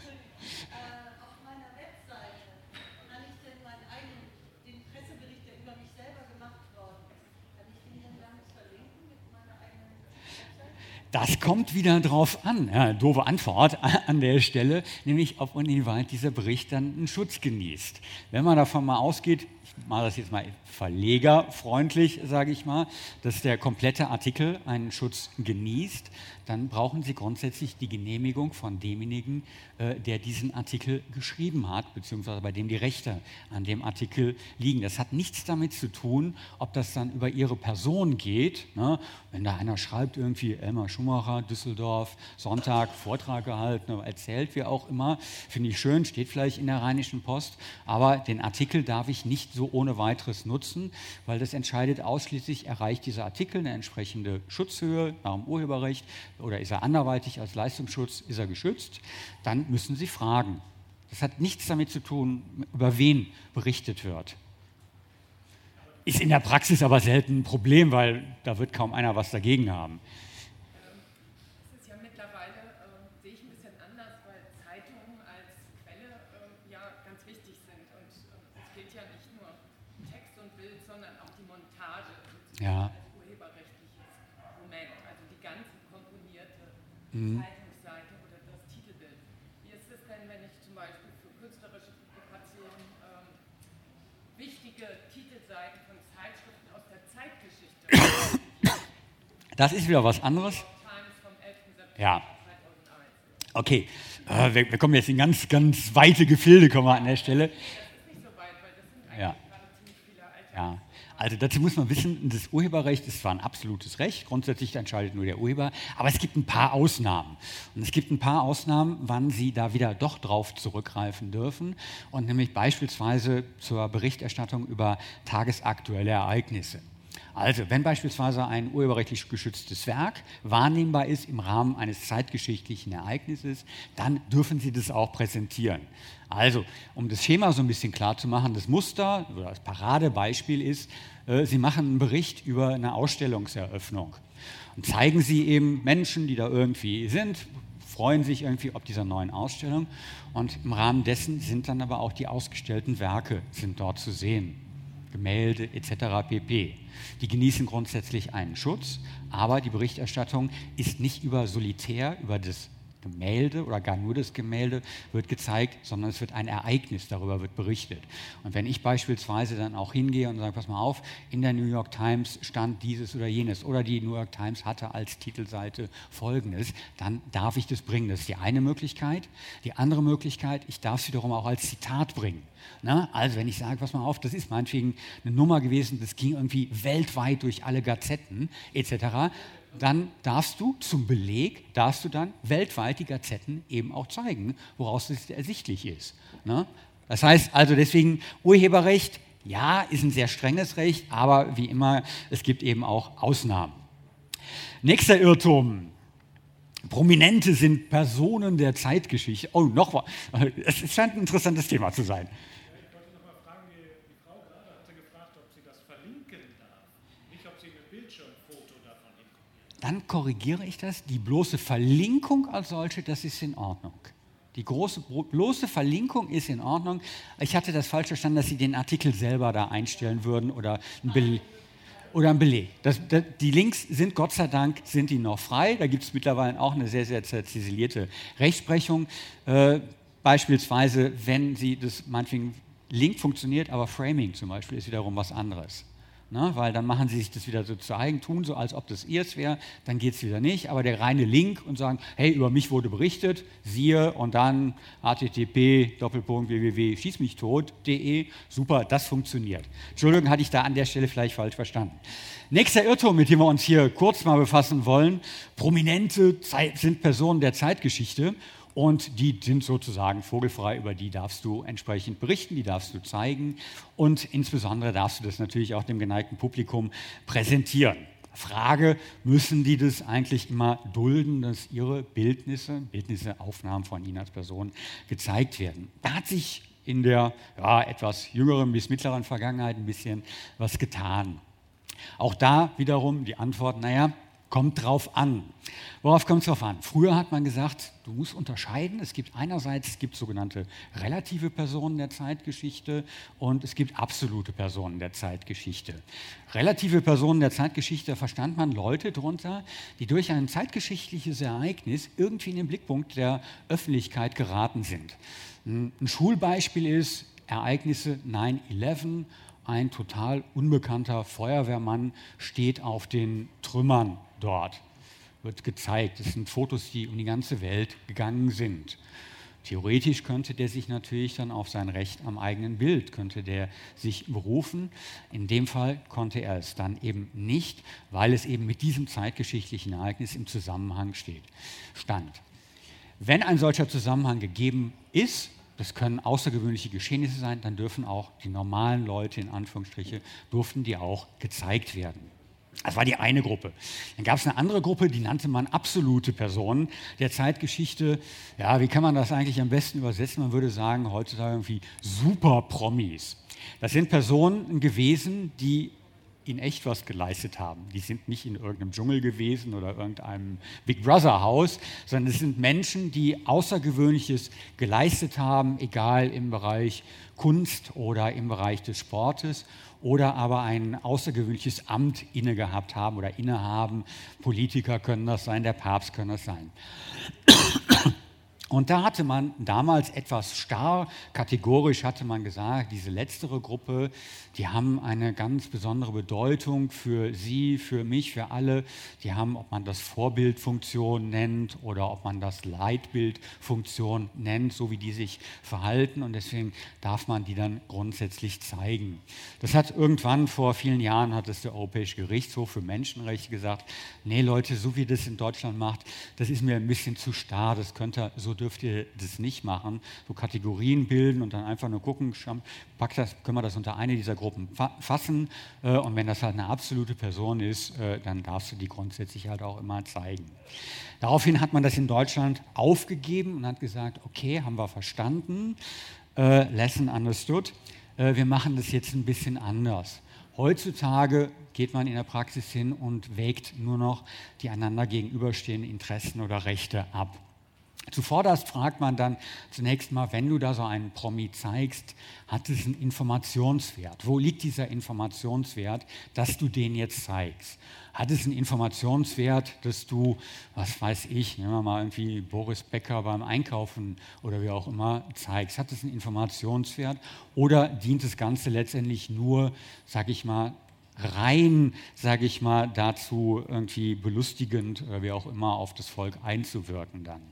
Das kommt wieder drauf an. Ja, doofe Antwort an der Stelle, nämlich ob und inwieweit dieser Bericht dann einen Schutz genießt. Wenn man davon mal ausgeht, ich mache das jetzt mal verlegerfreundlich, sage ich mal, dass der komplette Artikel einen Schutz genießt, dann brauchen Sie grundsätzlich die Genehmigung von demjenigen, äh, der diesen Artikel geschrieben hat, beziehungsweise bei dem die Rechte an dem Artikel liegen. Das hat nichts damit zu tun, ob das dann über Ihre Person geht. Ne? Wenn da einer schreibt, irgendwie Elmar Schumacher, Düsseldorf, Sonntag, Vortrag gehalten, erzählt, wie auch immer. Finde ich schön, steht vielleicht in der Rheinischen Post, aber den Artikel darf ich nicht so ohne weiteres nutzen, weil das entscheidet ausschließlich, erreicht dieser Artikel eine entsprechende Schutzhöhe nach dem Urheberrecht oder ist er anderweitig als Leistungsschutz, ist er geschützt, dann müssen Sie fragen. Das hat nichts damit zu tun, über wen berichtet wird. Ist in der Praxis aber selten ein Problem, weil da wird kaum einer was dagegen haben. Es ist ja mittlerweile, äh, sehe ich ein bisschen anders, weil Zeitungen als Quelle äh, ja ganz wichtig sind. Und äh, es gilt ja nicht nur Text und Bild, sondern auch die Montage Ja. als urheberrechtliches Moment. Also die ganze komponierte Mhm. Zeitungsseite oder das Titelbild. Wie ist es denn, wenn ich zum Beispiel für künstlerische Publikationen ähm, wichtige Titelseiten von Zeitschriften aus der Zeitgeschichte Das ist wieder was anderes. Times vom 11. September Ja. 2001. Okay, äh, wir, wir kommen jetzt in ganz, ganz weite Gefilde kommen wir an der Stelle. nicht so weit, weil das sind eigentlich Ja. gerade ziemlich viele alte. Ja, also dazu muss man wissen, das Urheberrecht ist zwar ein absolutes Recht, grundsätzlich entscheidet nur der Urheber, aber es gibt ein paar Ausnahmen. Und es gibt ein paar Ausnahmen, wann Sie da wieder doch drauf zurückgreifen dürfen. Und nämlich beispielsweise zur Berichterstattung über tagesaktuelle Ereignisse. Also, wenn beispielsweise ein urheberrechtlich geschütztes Werk wahrnehmbar ist im Rahmen eines zeitgeschichtlichen Ereignisses, dann dürfen Sie das auch präsentieren. Also, um das Schema so ein bisschen klar zu machen, das Muster oder das Paradebeispiel ist, äh, Sie machen einen Bericht über eine Ausstellungseröffnung und zeigen Sie eben Menschen, die da irgendwie sind, freuen sich irgendwie ob dieser neuen Ausstellung und im Rahmen dessen sind dann aber auch die ausgestellten Werke sind dort zu sehen. Gemälde etc. pp. Die genießen grundsätzlich einen Schutz, aber die Berichterstattung ist nicht über solitär, über das Gemälde oder gar nur das Gemälde wird gezeigt, sondern es wird ein Ereignis, darüber wird berichtet. Und wenn ich beispielsweise dann auch hingehe und sage, pass mal auf, in der New York Times stand dieses oder jenes oder die New York Times hatte als Titelseite folgendes, dann darf ich das bringen. Das ist die eine Möglichkeit. Die andere Möglichkeit, ich darf es wiederum auch als Zitat bringen. Na, also wenn ich sage, pass mal auf, das ist meinetwegen eine Nummer gewesen, das ging irgendwie weltweit durch alle Gazetten etc., dann darfst du zum Beleg, darfst du dann weltweit die Gazetten eben auch zeigen, woraus es ersichtlich ist. Ne? Das heißt also deswegen Urheberrecht, ja, ist ein sehr strenges Recht, aber wie immer, es gibt eben auch Ausnahmen. Nächster Irrtum. Prominente sind Personen der Zeitgeschichte. Oh, noch was. Es scheint ein interessantes Thema zu sein. Ich wollte noch mal fragen, die, die Frau gerade hatte gefragt, ob sie das verlinken darf. Nicht, ob sie ein Bildschirmfoto davon hinkommt. Dann korrigiere ich das. Die bloße Verlinkung als solche, das ist in Ordnung. Die große, bloße Verlinkung ist in Ordnung. Ich hatte das falsch verstanden, dass Sie den Artikel selber da einstellen würden oder ein Beleg. Oder ein Beleg. Das, das, die Links sind Gott sei Dank sind die noch frei. Da gibt es mittlerweile auch eine sehr, sehr ziselierte Rechtsprechung. Äh, beispielsweise, wenn Sie das meinetwegen Link funktioniert, aber Framing zum Beispiel ist wiederum was anderes. Ne, weil dann machen sie sich das wieder so zu eigen, tun so, als ob das ihrs wäre, dann geht es wieder nicht. Aber der reine Link und sagen, hey, über mich wurde berichtet, siehe und dann http www schießmichtot.de, super, das funktioniert. Entschuldigung, hatte ich da an der Stelle vielleicht falsch verstanden. Nächster Irrtum, mit dem wir uns hier kurz mal befassen wollen, prominente sind Personen der Zeitgeschichte und die sind sozusagen vogelfrei, über die darfst du entsprechend berichten, die darfst du zeigen und insbesondere darfst du das natürlich auch dem geneigten Publikum präsentieren. Frage, müssen die das eigentlich immer dulden, dass ihre Bildnisse, Bildnisse, Aufnahmen von ihnen als Person gezeigt werden? Da hat sich in der ja, etwas jüngeren bis mittleren Vergangenheit ein bisschen was getan. Auch da wiederum die Antwort, naja, kommt drauf an. Worauf kommt es drauf an? Früher hat man gesagt, du musst unterscheiden. Es gibt einerseits es gibt sogenannte relative Personen der Zeitgeschichte und es gibt absolute Personen der Zeitgeschichte. Relative Personen der Zeitgeschichte verstand man Leute darunter, die durch ein zeitgeschichtliches Ereignis irgendwie in den Blickpunkt der Öffentlichkeit geraten sind. Ein Schulbeispiel ist Ereignisse 9-11 ein total unbekannter Feuerwehrmann steht auf den Trümmern dort. Wird gezeigt. Das sind Fotos, die um die ganze Welt gegangen sind. Theoretisch könnte der sich natürlich dann auf sein Recht am eigenen Bild, könnte der sich berufen. In dem Fall konnte er es dann eben nicht, weil es eben mit diesem zeitgeschichtlichen Ereignis im Zusammenhang steht, stand. Wenn ein solcher Zusammenhang gegeben ist, das können außergewöhnliche Geschehnisse sein, dann dürfen auch die normalen Leute, in Anführungsstriche, durften die auch gezeigt werden. Das war die eine Gruppe. Dann gab es eine andere Gruppe, die nannte man absolute Personen der Zeitgeschichte. Ja, wie kann man das eigentlich am besten übersetzen? Man würde sagen, heutzutage irgendwie Super-Promis. Das sind Personen gewesen, die in echt was geleistet haben. Die sind nicht in irgendeinem Dschungel gewesen oder irgendeinem Big Brother Haus, sondern es sind Menschen, die Außergewöhnliches geleistet haben, egal im Bereich Kunst oder im Bereich des Sportes oder aber ein außergewöhnliches Amt inne gehabt haben oder innehaben. Politiker können das sein, der Papst kann das sein. Und da hatte man damals etwas starr, kategorisch hatte man gesagt, diese letztere Gruppe, die haben eine ganz besondere Bedeutung für Sie, für mich, für alle. Die haben, ob man das Vorbildfunktion nennt oder ob man das Leitbildfunktion nennt, so wie die sich verhalten. Und deswegen darf man die dann grundsätzlich zeigen. Das hat irgendwann vor vielen Jahren, hat es der Europäische Gerichtshof für Menschenrechte gesagt, nee Leute, so wie das in Deutschland macht, das ist mir ein bisschen zu starr, das könnte so dürft ihr das nicht machen, so Kategorien bilden und dann einfach nur gucken, pack das, können wir das unter eine dieser Gruppen fassen äh, und wenn das halt eine absolute Person ist, äh, dann darfst du die grundsätzlich halt auch immer zeigen. Daraufhin hat man das in Deutschland aufgegeben und hat gesagt, okay, haben wir verstanden, äh, lesson understood, wir machen das jetzt ein bisschen anders. Heutzutage geht man in der Praxis hin und wägt nur noch die einander gegenüberstehenden Interessen oder Rechte ab. Zuvorderst fragt man dann zunächst mal, wenn du da so einen Promi zeigst, hat es einen Informationswert? Wo liegt dieser Informationswert, dass du den jetzt zeigst? Hat es einen Informationswert, dass du, was weiß ich, nehmen wir mal irgendwie Boris Becker beim Einkaufen oder wie auch immer zeigst? Hat es einen Informationswert oder dient das Ganze letztendlich nur, sag ich mal, rein, sage ich mal, dazu irgendwie belustigend oder wie auch immer auf das Volk einzuwirken dann.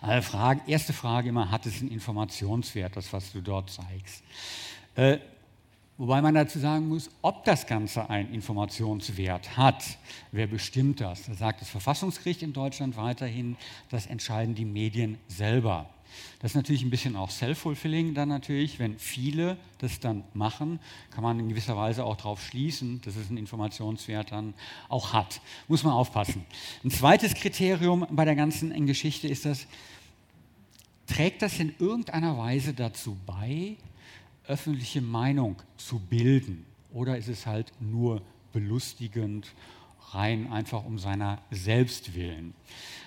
Also Frage, erste Frage immer, hat es einen Informationswert, das, was du dort zeigst? Äh, wobei man dazu sagen muss, ob das Ganze einen Informationswert hat, wer bestimmt das? Da sagt das Verfassungsgericht in Deutschland weiterhin, das entscheiden die Medien selber. Das ist natürlich ein bisschen auch self-fulfilling dann natürlich, wenn viele das dann machen, kann man in gewisser Weise auch darauf schließen, dass es einen Informationswert dann auch hat. Muss man aufpassen. Ein zweites Kriterium bei der ganzen Geschichte ist das, trägt das in irgendeiner Weise dazu bei, öffentliche Meinung zu bilden? Oder ist es halt nur belustigend, rein einfach um seiner selbst willen?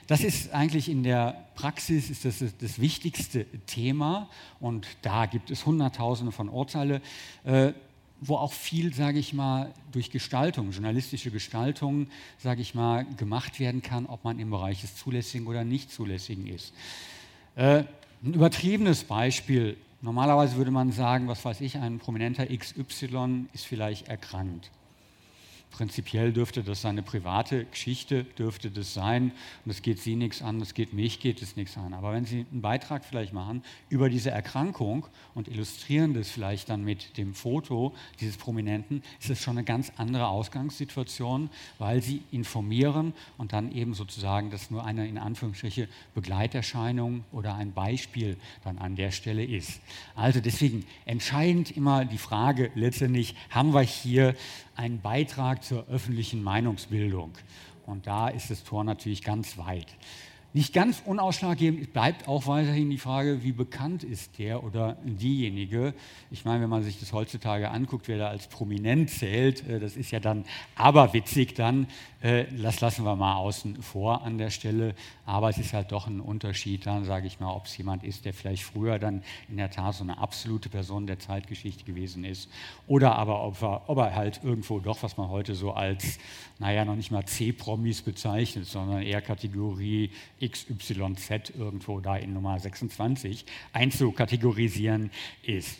Das ist eigentlich in der Praxis ist das, das wichtigste Thema und da gibt es Hunderttausende von Urteile, äh, wo auch viel, sage ich mal, durch Gestaltung, journalistische Gestaltung, sage ich mal, gemacht werden kann, ob man im Bereich des Zulässigen oder nicht Zulässigen ist. Äh, ein übertriebenes Beispiel, normalerweise würde man sagen, was weiß ich, ein prominenter XY ist vielleicht erkrankt. Prinzipiell dürfte das seine private Geschichte, dürfte das sein. Und das geht Sie nichts an, das geht mich, geht es nichts an. Aber wenn Sie einen Beitrag vielleicht machen über diese Erkrankung und illustrieren das vielleicht dann mit dem Foto dieses Prominenten, ist es schon eine ganz andere Ausgangssituation, weil Sie informieren und dann eben sozusagen das nur eine in Anführungsstriche Begleiterscheinung oder ein Beispiel dann an der Stelle ist. Also deswegen entscheidend immer die Frage letztendlich, haben wir hier einen Beitrag zur öffentlichen Meinungsbildung. Und da ist das Tor natürlich ganz weit. Nicht ganz unausschlaggebend bleibt auch weiterhin die Frage, wie bekannt ist der oder diejenige. Ich meine, wenn man sich das heutzutage anguckt, wer da als prominent zählt, äh, das ist ja dann aberwitzig dann. Äh, das lassen wir mal außen vor an der Stelle. Aber es ist halt doch ein Unterschied dann, sage ich mal, ob es jemand ist, der vielleicht früher dann in der Tat so eine absolute Person der Zeitgeschichte gewesen ist. Oder aber ob er, ob er halt irgendwo doch, was man heute so als, naja, noch nicht mal C-Promis bezeichnet, sondern eher Kategorie XYZ irgendwo da in Nummer 26 einzukategorisieren ist.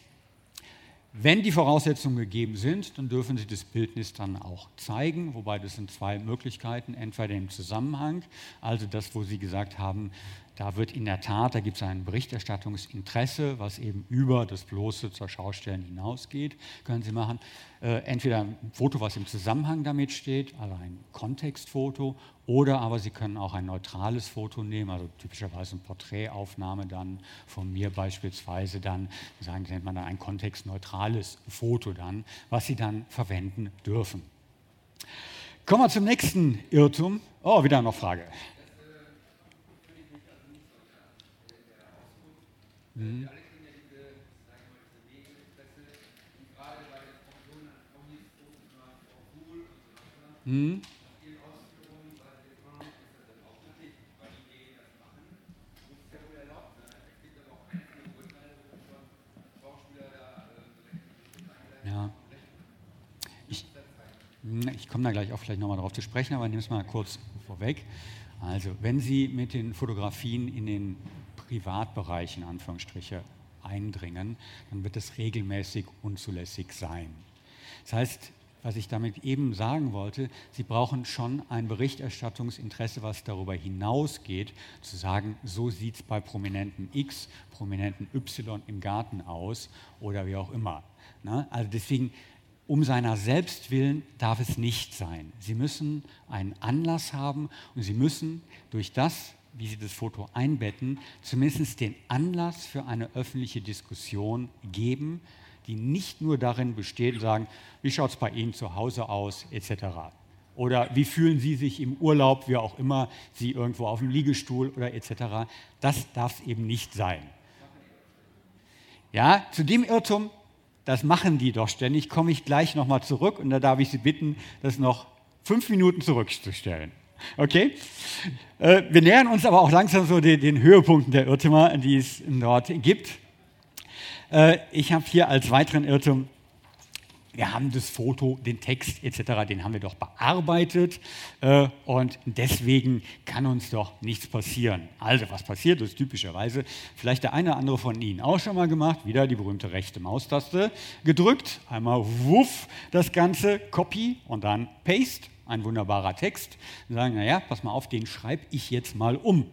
Wenn die Voraussetzungen gegeben sind, dann dürfen Sie das Bildnis dann auch zeigen, wobei das sind zwei Möglichkeiten, entweder im Zusammenhang, also das, wo Sie gesagt haben, da wird in der Tat, da gibt es ein Berichterstattungsinteresse, was eben über das bloße zur Schaustellen hinausgeht, können Sie machen. Äh, entweder ein Foto, was im Zusammenhang damit steht, also ein Kontextfoto, oder aber Sie können auch ein neutrales Foto nehmen, also typischerweise eine Porträtaufnahme dann von mir beispielsweise, dann sagen, nennt man dann ein kontextneutrales Foto dann, was Sie dann verwenden dürfen. Kommen wir zum nächsten Irrtum. Oh, wieder noch Frage. Mhm. Mhm. Ja. Ich, ich komme da gleich auch vielleicht nochmal drauf zu sprechen, aber nehme es mal kurz vorweg. Also, wenn Sie mit den Fotografien in den Privatbereich in Anführungsstriche eindringen, dann wird es regelmäßig unzulässig sein. Das heißt, was ich damit eben sagen wollte, Sie brauchen schon ein Berichterstattungsinteresse, was darüber hinausgeht, zu sagen, so sieht es bei Prominenten X, Prominenten Y im Garten aus oder wie auch immer. Ne? Also deswegen, um seiner selbst willen darf es nicht sein. Sie müssen einen Anlass haben und Sie müssen durch das, wie Sie das Foto einbetten, zumindest den Anlass für eine öffentliche Diskussion geben, die nicht nur darin besteht, sagen, wie schaut es bei Ihnen zu Hause aus, etc. Oder wie fühlen Sie sich im Urlaub, wie auch immer, Sie irgendwo auf dem Liegestuhl oder etc. Das darf es eben nicht sein. Ja, zu dem Irrtum, das machen die doch ständig, komme ich gleich nochmal zurück und da darf ich Sie bitten, das noch fünf Minuten zurückzustellen. Okay? Äh, wir nähern uns aber auch langsam so den, den Höhepunkten der Irrtümer, die es dort gibt. Äh, ich habe hier als weiteren Irrtum, wir haben das Foto, den Text etc., den haben wir doch bearbeitet äh, und deswegen kann uns doch nichts passieren. Also was passiert ist typischerweise, vielleicht der eine oder andere von Ihnen auch schon mal gemacht, wieder die berühmte rechte Maustaste gedrückt, einmal wuff das Ganze, Copy und dann Paste, ein wunderbarer Text, und sagen, naja, pass mal auf, den schreibe ich jetzt mal um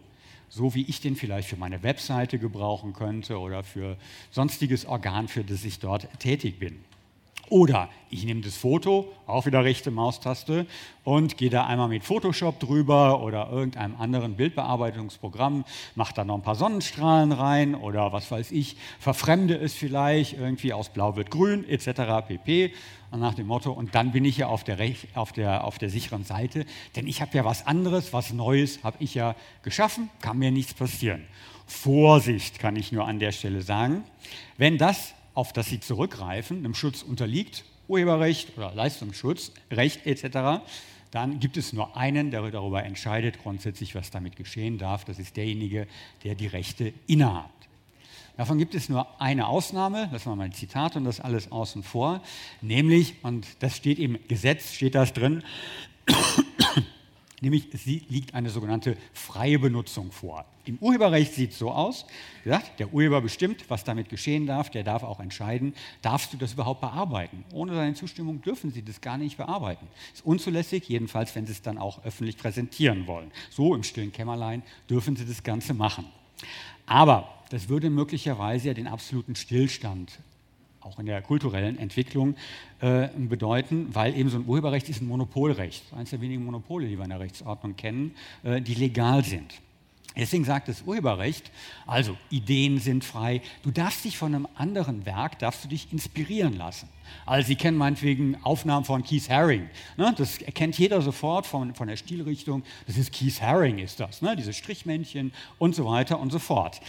so wie ich den vielleicht für meine Webseite gebrauchen könnte oder für sonstiges Organ, für das ich dort tätig bin. Oder ich nehme das Foto, auch wieder rechte Maustaste, und gehe da einmal mit Photoshop drüber oder irgendeinem anderen Bildbearbeitungsprogramm, mache da noch ein paar Sonnenstrahlen rein oder was weiß ich, verfremde es vielleicht irgendwie aus Blau wird Grün etc. pp. Und nach dem Motto, und dann bin ich ja auf der, auf der, auf der sicheren Seite, denn ich habe ja was anderes, was Neues habe ich ja geschaffen, kann mir nichts passieren. Vorsicht kann ich nur an der Stelle sagen. Wenn das auf das Sie zurückgreifen, einem Schutz unterliegt, Urheberrecht oder Leistungsschutzrecht etc., dann gibt es nur einen, der darüber entscheidet, grundsätzlich, was damit geschehen darf. Das ist derjenige, der die Rechte innehat. Davon gibt es nur eine Ausnahme, lassen wir mal ein Zitat und das alles außen vor, nämlich, und das steht im Gesetz, steht das drin, nämlich es liegt eine sogenannte freie Benutzung vor. Im Urheberrecht sieht es so aus, gesagt, der Urheber bestimmt, was damit geschehen darf, der darf auch entscheiden, darfst du das überhaupt bearbeiten? Ohne seine Zustimmung dürfen sie das gar nicht bearbeiten. Ist unzulässig, jedenfalls, wenn sie es dann auch öffentlich präsentieren wollen. So im stillen Kämmerlein dürfen sie das Ganze machen. Aber das würde möglicherweise ja den absoluten Stillstand auch in der kulturellen Entwicklung äh, bedeuten, weil eben so ein Urheberrecht ist ein Monopolrecht, eines der wenigen Monopole, die wir in der Rechtsordnung kennen, äh, die legal sind. Deswegen sagt das Urheberrecht, also Ideen sind frei, du darfst dich von einem anderen Werk, darfst du dich inspirieren lassen. Also Sie kennen meinetwegen Aufnahmen von Keith Haring, ne? das erkennt jeder sofort von, von der Stilrichtung, das ist Keith Haring ist das, ne? diese Strichmännchen und so weiter und so fort.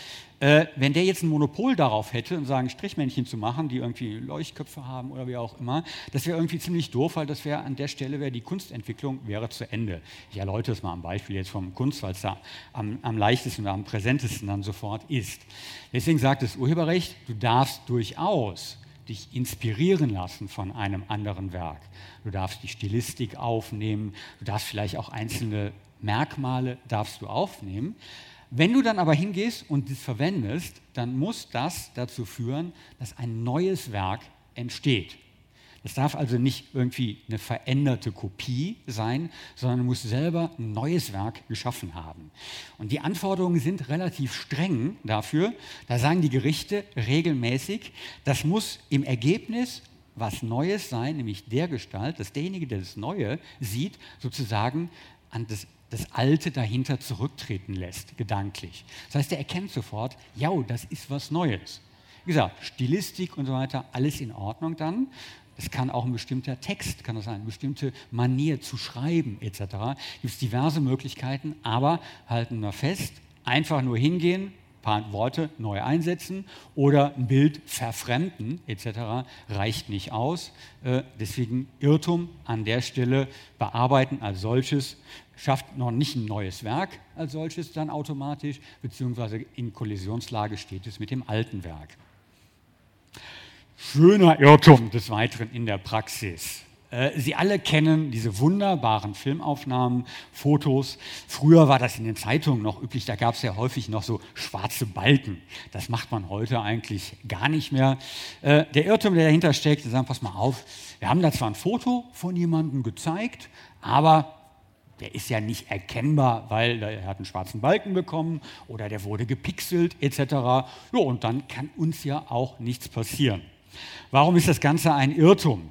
Äh, wenn der jetzt ein Monopol darauf hätte und sagen, Strichmännchen zu machen, die irgendwie Leuchtköpfe haben oder wie auch immer, das wäre irgendwie ziemlich doof, weil das wäre an der Stelle wäre die Kunstentwicklung wäre zu Ende. Ich erläutere es mal am Beispiel jetzt vom Kunst, weil es da am, am leichtesten oder am präsentesten dann sofort ist. Deswegen sagt das Urheberrecht, du darfst durchaus dich inspirieren lassen von einem anderen Werk. Du darfst die Stilistik aufnehmen, du darfst vielleicht auch einzelne Merkmale darfst du aufnehmen, wenn du dann aber hingehst und das verwendest, dann muss das dazu führen, dass ein neues Werk entsteht. Das darf also nicht irgendwie eine veränderte Kopie sein, sondern muss selber ein neues Werk geschaffen haben. Und die Anforderungen sind relativ streng dafür. Da sagen die Gerichte regelmäßig, das muss im Ergebnis was Neues sein, nämlich der Gestalt, dass derjenige, der das Neue sieht, sozusagen an das das Alte dahinter zurücktreten lässt, gedanklich. Das heißt, er erkennt sofort, ja, das ist was Neues. Wie gesagt, Stilistik und so weiter, alles in Ordnung dann. Es kann auch ein bestimmter Text, kann das sein, eine bestimmte Manier zu schreiben etc. Gibt es diverse Möglichkeiten, aber halten wir fest, einfach nur hingehen, paar Worte neu einsetzen oder ein Bild verfremden etc. reicht nicht aus. Äh, deswegen Irrtum an der Stelle bearbeiten als solches schafft noch nicht ein neues Werk als solches dann automatisch, beziehungsweise in Kollisionslage steht es mit dem alten Werk. Schöner Irrtum des Weiteren in der Praxis. Äh, Sie alle kennen diese wunderbaren Filmaufnahmen, Fotos. Früher war das in den Zeitungen noch üblich, da gab es ja häufig noch so schwarze Balken. Das macht man heute eigentlich gar nicht mehr. Äh, der Irrtum, der dahinter steckt, ist sagen, pass mal auf, wir haben da zwar ein Foto von jemandem gezeigt, aber der ist ja nicht erkennbar, weil er hat einen schwarzen Balken bekommen oder der wurde gepixelt etc. Ja, und dann kann uns ja auch nichts passieren. Warum ist das Ganze ein Irrtum?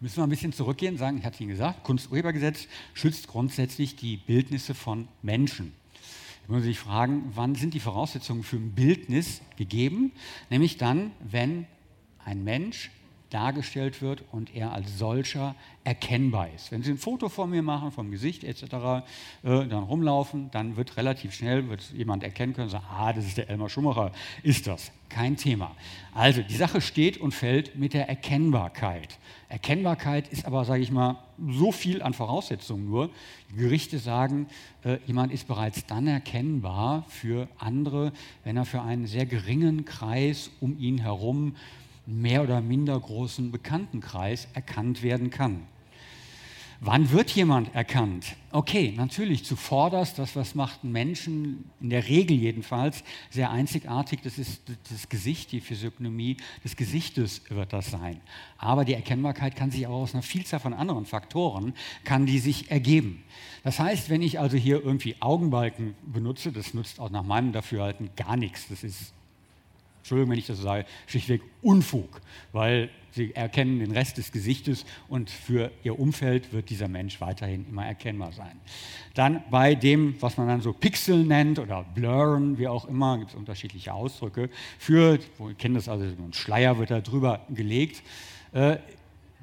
Müssen wir ein bisschen zurückgehen, sagen, ich hatte Ihnen gesagt, Kunsturhebergesetz schützt grundsätzlich die Bildnisse von Menschen. Ich muss sich fragen, wann sind die Voraussetzungen für ein Bildnis gegeben? Nämlich dann, wenn ein Mensch dargestellt wird und er als solcher erkennbar ist. Wenn Sie ein Foto von mir machen, vom Gesicht etc., äh, dann rumlaufen, dann wird relativ schnell wird jemand erkennen können, sagen, ah, das ist der Elmar Schumacher, ist das. Kein Thema. Also die Sache steht und fällt mit der Erkennbarkeit. Erkennbarkeit ist aber, sage ich mal, so viel an Voraussetzungen nur. Die Gerichte sagen, äh, jemand ist bereits dann erkennbar für andere, wenn er für einen sehr geringen Kreis um ihn herum mehr oder minder großen Bekanntenkreis erkannt werden kann. Wann wird jemand erkannt? Okay, natürlich zuvorderst, das, was macht einen Menschen, in der Regel jedenfalls, sehr einzigartig, das ist das Gesicht, die Physiognomie des Gesichtes wird das sein. Aber die Erkennbarkeit kann sich auch aus einer Vielzahl von anderen Faktoren, kann die sich ergeben. Das heißt, wenn ich also hier irgendwie Augenbalken benutze, das nutzt auch nach meinem Dafürhalten gar nichts. Das ist Entschuldigung, wenn ich das sage, schlichtweg Unfug, weil sie erkennen den Rest des Gesichtes und für ihr Umfeld wird dieser Mensch weiterhin immer erkennbar sein. Dann bei dem, was man dann so Pixel nennt oder Blurren, wie auch immer, gibt es unterschiedliche Ausdrücke für, wir kennen das also, ein Schleier wird da drüber gelegt, äh,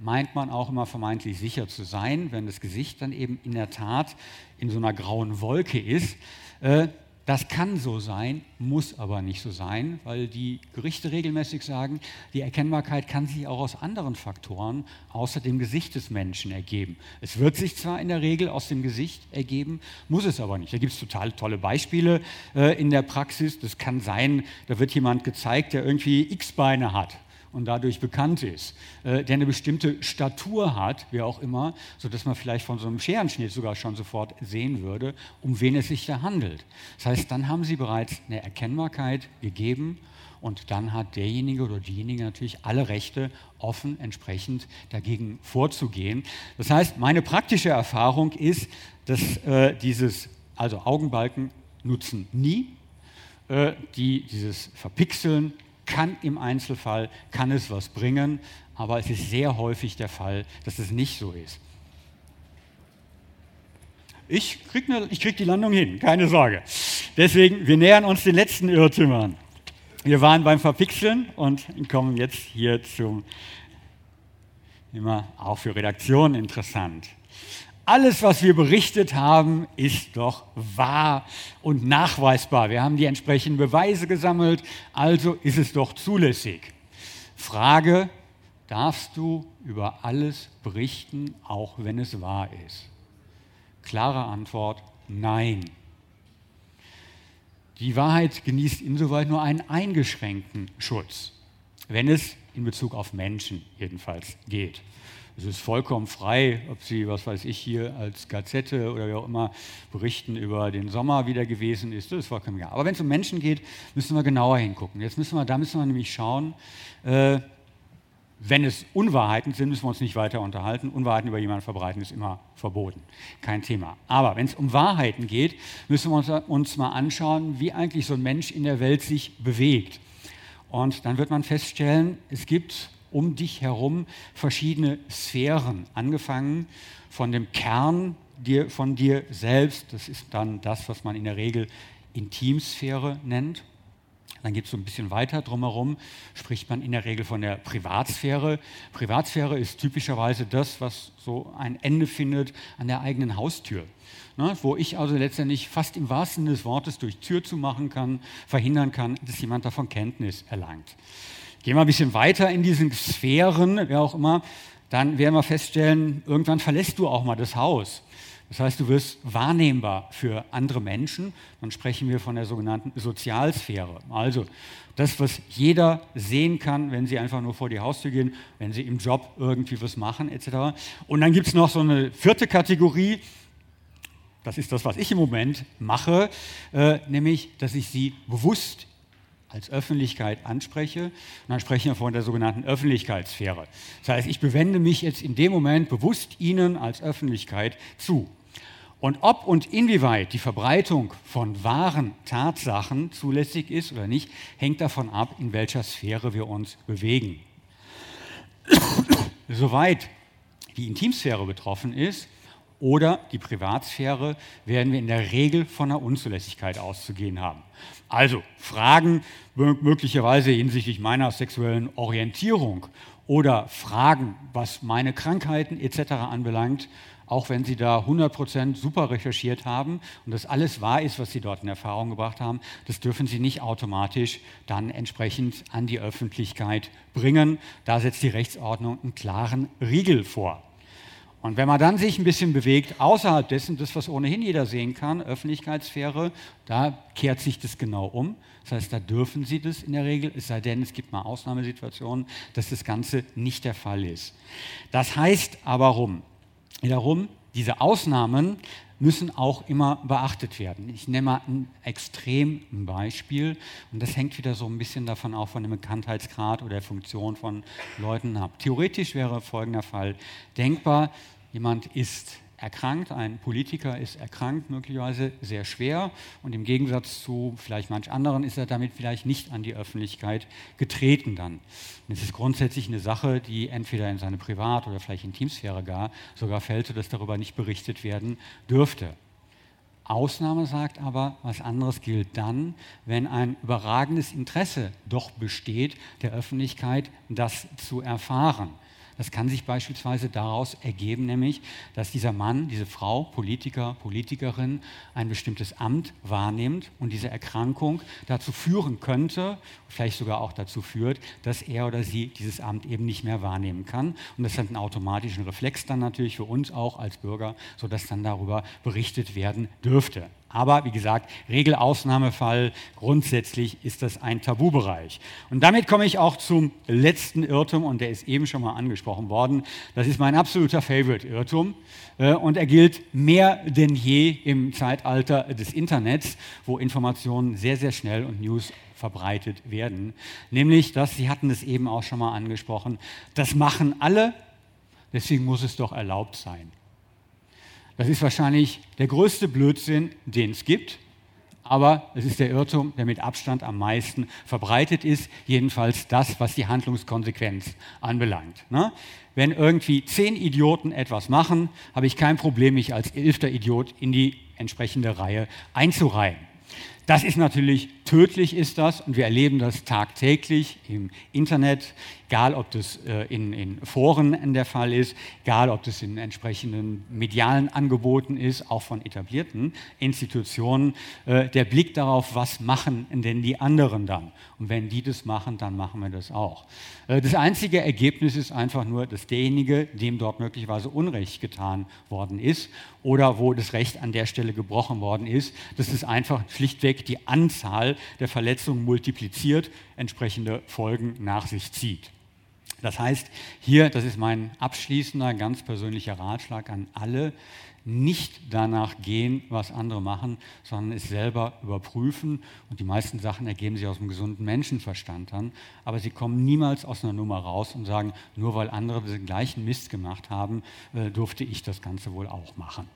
meint man auch immer vermeintlich sicher zu sein, wenn das Gesicht dann eben in der Tat in so einer grauen Wolke ist. Äh, das kann so sein, muss aber nicht so sein, weil die Gerichte regelmäßig sagen, die Erkennbarkeit kann sich auch aus anderen Faktoren außer dem Gesicht des Menschen ergeben. Es wird sich zwar in der Regel aus dem Gesicht ergeben, muss es aber nicht. Da gibt es total tolle Beispiele äh, in der Praxis. Das kann sein, da wird jemand gezeigt, der irgendwie X-Beine hat und dadurch bekannt ist, äh, der eine bestimmte Statur hat, wie auch immer, sodass man vielleicht von so einem Scherenschnitt sogar schon sofort sehen würde, um wen es sich da handelt. Das heißt, dann haben Sie bereits eine Erkennbarkeit gegeben und dann hat derjenige oder diejenige natürlich alle Rechte, offen entsprechend dagegen vorzugehen. Das heißt, meine praktische Erfahrung ist, dass äh, dieses, also Augenbalken nutzen nie, äh, die, dieses Verpixeln kann im Einzelfall, kann es was bringen, aber es ist sehr häufig der Fall, dass es nicht so ist. Ich kriege ne, krieg die Landung hin, keine Sorge. Deswegen, wir nähern uns den letzten Irrtümern. Wir waren beim Verpixeln und kommen jetzt hier zum, immer auch für Redaktionen interessant alles, was wir berichtet haben, ist doch wahr und nachweisbar. Wir haben die entsprechenden Beweise gesammelt, also ist es doch zulässig. Frage, darfst du über alles berichten, auch wenn es wahr ist? Klare Antwort, nein. Die Wahrheit genießt insoweit nur einen eingeschränkten Schutz, wenn es in Bezug auf Menschen jedenfalls geht. Es ist vollkommen frei, ob Sie, was weiß ich, hier als Gazette oder wie auch immer berichten über den Sommer, wie der gewesen ist. Das ist vollkommen egal. Aber wenn es um Menschen geht, müssen wir genauer hingucken. Jetzt müssen wir, da müssen wir nämlich schauen, äh, Wenn es Unwahrheiten sind, müssen wir uns nicht weiter unterhalten. Unwahrheiten über jemanden verbreiten ist immer verboten. Kein Thema. Aber wenn es um Wahrheiten geht, müssen wir uns, uns mal anschauen, wie eigentlich so ein Mensch in der Welt sich bewegt. Und dann wird man feststellen, es gibt um dich herum verschiedene Sphären, angefangen von dem Kern dir, von dir selbst, das ist dann das, was man in der Regel Intimsphäre nennt. Dann gibt es so ein bisschen weiter drumherum, spricht man in der Regel von der Privatsphäre. Privatsphäre ist typischerweise das, was so ein Ende findet an der eigenen Haustür. Ne, wo ich also letztendlich fast im wahrsten Sinne des Wortes durch Tür zu machen kann, verhindern kann, dass jemand davon Kenntnis erlangt. Gehen wir ein bisschen weiter in diesen Sphären, wer auch immer, dann werden wir feststellen, irgendwann verlässt du auch mal das Haus. Das heißt, du wirst wahrnehmbar für andere Menschen. Dann sprechen wir von der sogenannten Sozialsphäre. Also das, was jeder sehen kann, wenn sie einfach nur vor die Haustür gehen, wenn sie im Job irgendwie was machen, etc. Und dann gibt es noch so eine vierte Kategorie. Das ist das, was ich im Moment mache, äh, nämlich, dass ich sie bewusst als Öffentlichkeit anspreche. Und dann sprechen wir von der sogenannten Öffentlichkeitssphäre. Das heißt, ich bewende mich jetzt in dem Moment bewusst Ihnen als Öffentlichkeit zu. Und ob und inwieweit die Verbreitung von wahren Tatsachen zulässig ist oder nicht, hängt davon ab, in welcher Sphäre wir uns bewegen. Soweit die Intimsphäre betroffen ist, oder die Privatsphäre werden wir in der Regel von einer Unzulässigkeit auszugehen haben. Also Fragen möglicherweise hinsichtlich meiner sexuellen Orientierung oder Fragen, was meine Krankheiten etc. anbelangt, auch wenn Sie da 100% super recherchiert haben und das alles wahr ist, was Sie dort in Erfahrung gebracht haben, das dürfen Sie nicht automatisch dann entsprechend an die Öffentlichkeit bringen. Da setzt die Rechtsordnung einen klaren Riegel vor. Und wenn man dann sich ein bisschen bewegt, außerhalb dessen, das, was ohnehin jeder sehen kann, Öffentlichkeitssphäre, da kehrt sich das genau um. Das heißt, da dürfen Sie das in der Regel, es sei denn, es gibt mal Ausnahmesituationen, dass das Ganze nicht der Fall ist. Das heißt aber rum, wiederum, diese Ausnahmen müssen auch immer beachtet werden. Ich nehme mal ein Extrembeispiel und das hängt wieder so ein bisschen davon auf, von dem Bekanntheitsgrad oder der Funktion von Leuten ab. Theoretisch wäre folgender Fall denkbar, jemand ist erkrankt, ein Politiker ist erkrankt, möglicherweise sehr schwer und im Gegensatz zu vielleicht manch anderen ist er damit vielleicht nicht an die Öffentlichkeit getreten dann. Und es ist grundsätzlich eine Sache, die entweder in seine Privat- oder vielleicht Intimsphäre gar sogar fällt, dass darüber nicht berichtet werden dürfte. Ausnahme sagt aber, was anderes gilt dann, wenn ein überragendes Interesse doch besteht, der Öffentlichkeit das zu erfahren. Das kann sich beispielsweise daraus ergeben, nämlich, dass dieser Mann, diese Frau, Politiker, Politikerin ein bestimmtes Amt wahrnimmt und diese Erkrankung dazu führen könnte, vielleicht sogar auch dazu führt, dass er oder sie dieses Amt eben nicht mehr wahrnehmen kann. Und das hat einen automatischen Reflex dann natürlich für uns auch als Bürger, sodass dann darüber berichtet werden dürfte. Aber wie gesagt, Regelausnahmefall, grundsätzlich ist das ein Tabubereich. Und damit komme ich auch zum letzten Irrtum und der ist eben schon mal angesprochen worden. Das ist mein absoluter Favorite-Irrtum äh, und er gilt mehr denn je im Zeitalter des Internets, wo Informationen sehr, sehr schnell und News verbreitet werden. Nämlich, dass, Sie hatten es eben auch schon mal angesprochen, das machen alle, deswegen muss es doch erlaubt sein. Das ist wahrscheinlich der größte Blödsinn, den es gibt, aber es ist der Irrtum, der mit Abstand am meisten verbreitet ist, jedenfalls das, was die Handlungskonsequenz anbelangt. Ne? Wenn irgendwie zehn Idioten etwas machen, habe ich kein Problem, mich als elfter Idiot in die entsprechende Reihe einzureihen. Das ist natürlich tödlich, ist das, und wir erleben das tagtäglich im Internet, egal ob das äh, in, in, Foren der Fall ist, egal ob das in entsprechenden medialen Angeboten ist, auch von etablierten Institutionen, äh, der Blick darauf, was machen denn die anderen dann? Und wenn die das machen, dann machen wir das auch. Äh, das einzige Ergebnis ist einfach nur, dass derjenige, dem dort möglicherweise Unrecht getan worden ist oder wo das Recht an der Stelle gebrochen worden ist, dass es einfach schlichtweg die Anzahl der Verletzungen multipliziert, entsprechende Folgen nach sich zieht. Das heißt, hier, das ist mein abschließender, ganz persönlicher Ratschlag an alle, nicht danach gehen, was andere machen, sondern es selber überprüfen. Und die meisten Sachen ergeben sich aus dem gesunden Menschenverstand dann. Aber sie kommen niemals aus einer Nummer raus und sagen, nur weil andere den gleichen Mist gemacht haben, äh, durfte ich das Ganze wohl auch machen.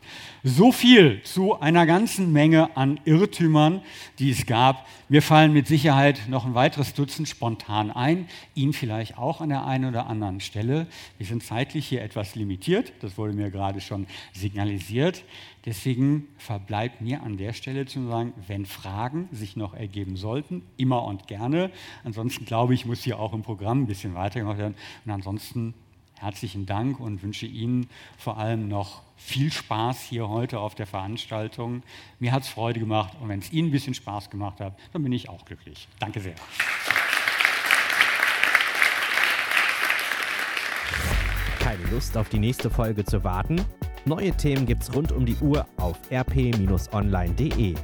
So viel zu einer ganzen Menge an Irrtümern, die es gab. Mir fallen mit Sicherheit noch ein weiteres Dutzend spontan ein, Ihnen vielleicht auch an der einen oder anderen Stelle. Wir sind zeitlich hier etwas limitiert, das wurde mir gerade schon signalisiert realisiert. Deswegen verbleibt mir an der Stelle zu sagen, wenn Fragen sich noch ergeben sollten, immer und gerne. Ansonsten glaube ich, muss hier auch im Programm ein bisschen weitergemacht werden. Und ansonsten herzlichen Dank und wünsche Ihnen vor allem noch viel Spaß hier heute auf der Veranstaltung. Mir hat es Freude gemacht und wenn es Ihnen ein bisschen Spaß gemacht hat, dann bin ich auch glücklich. Danke sehr. Keine Lust auf die nächste Folge zu warten? Neue Themen gibt's rund um die Uhr auf rp-online.de.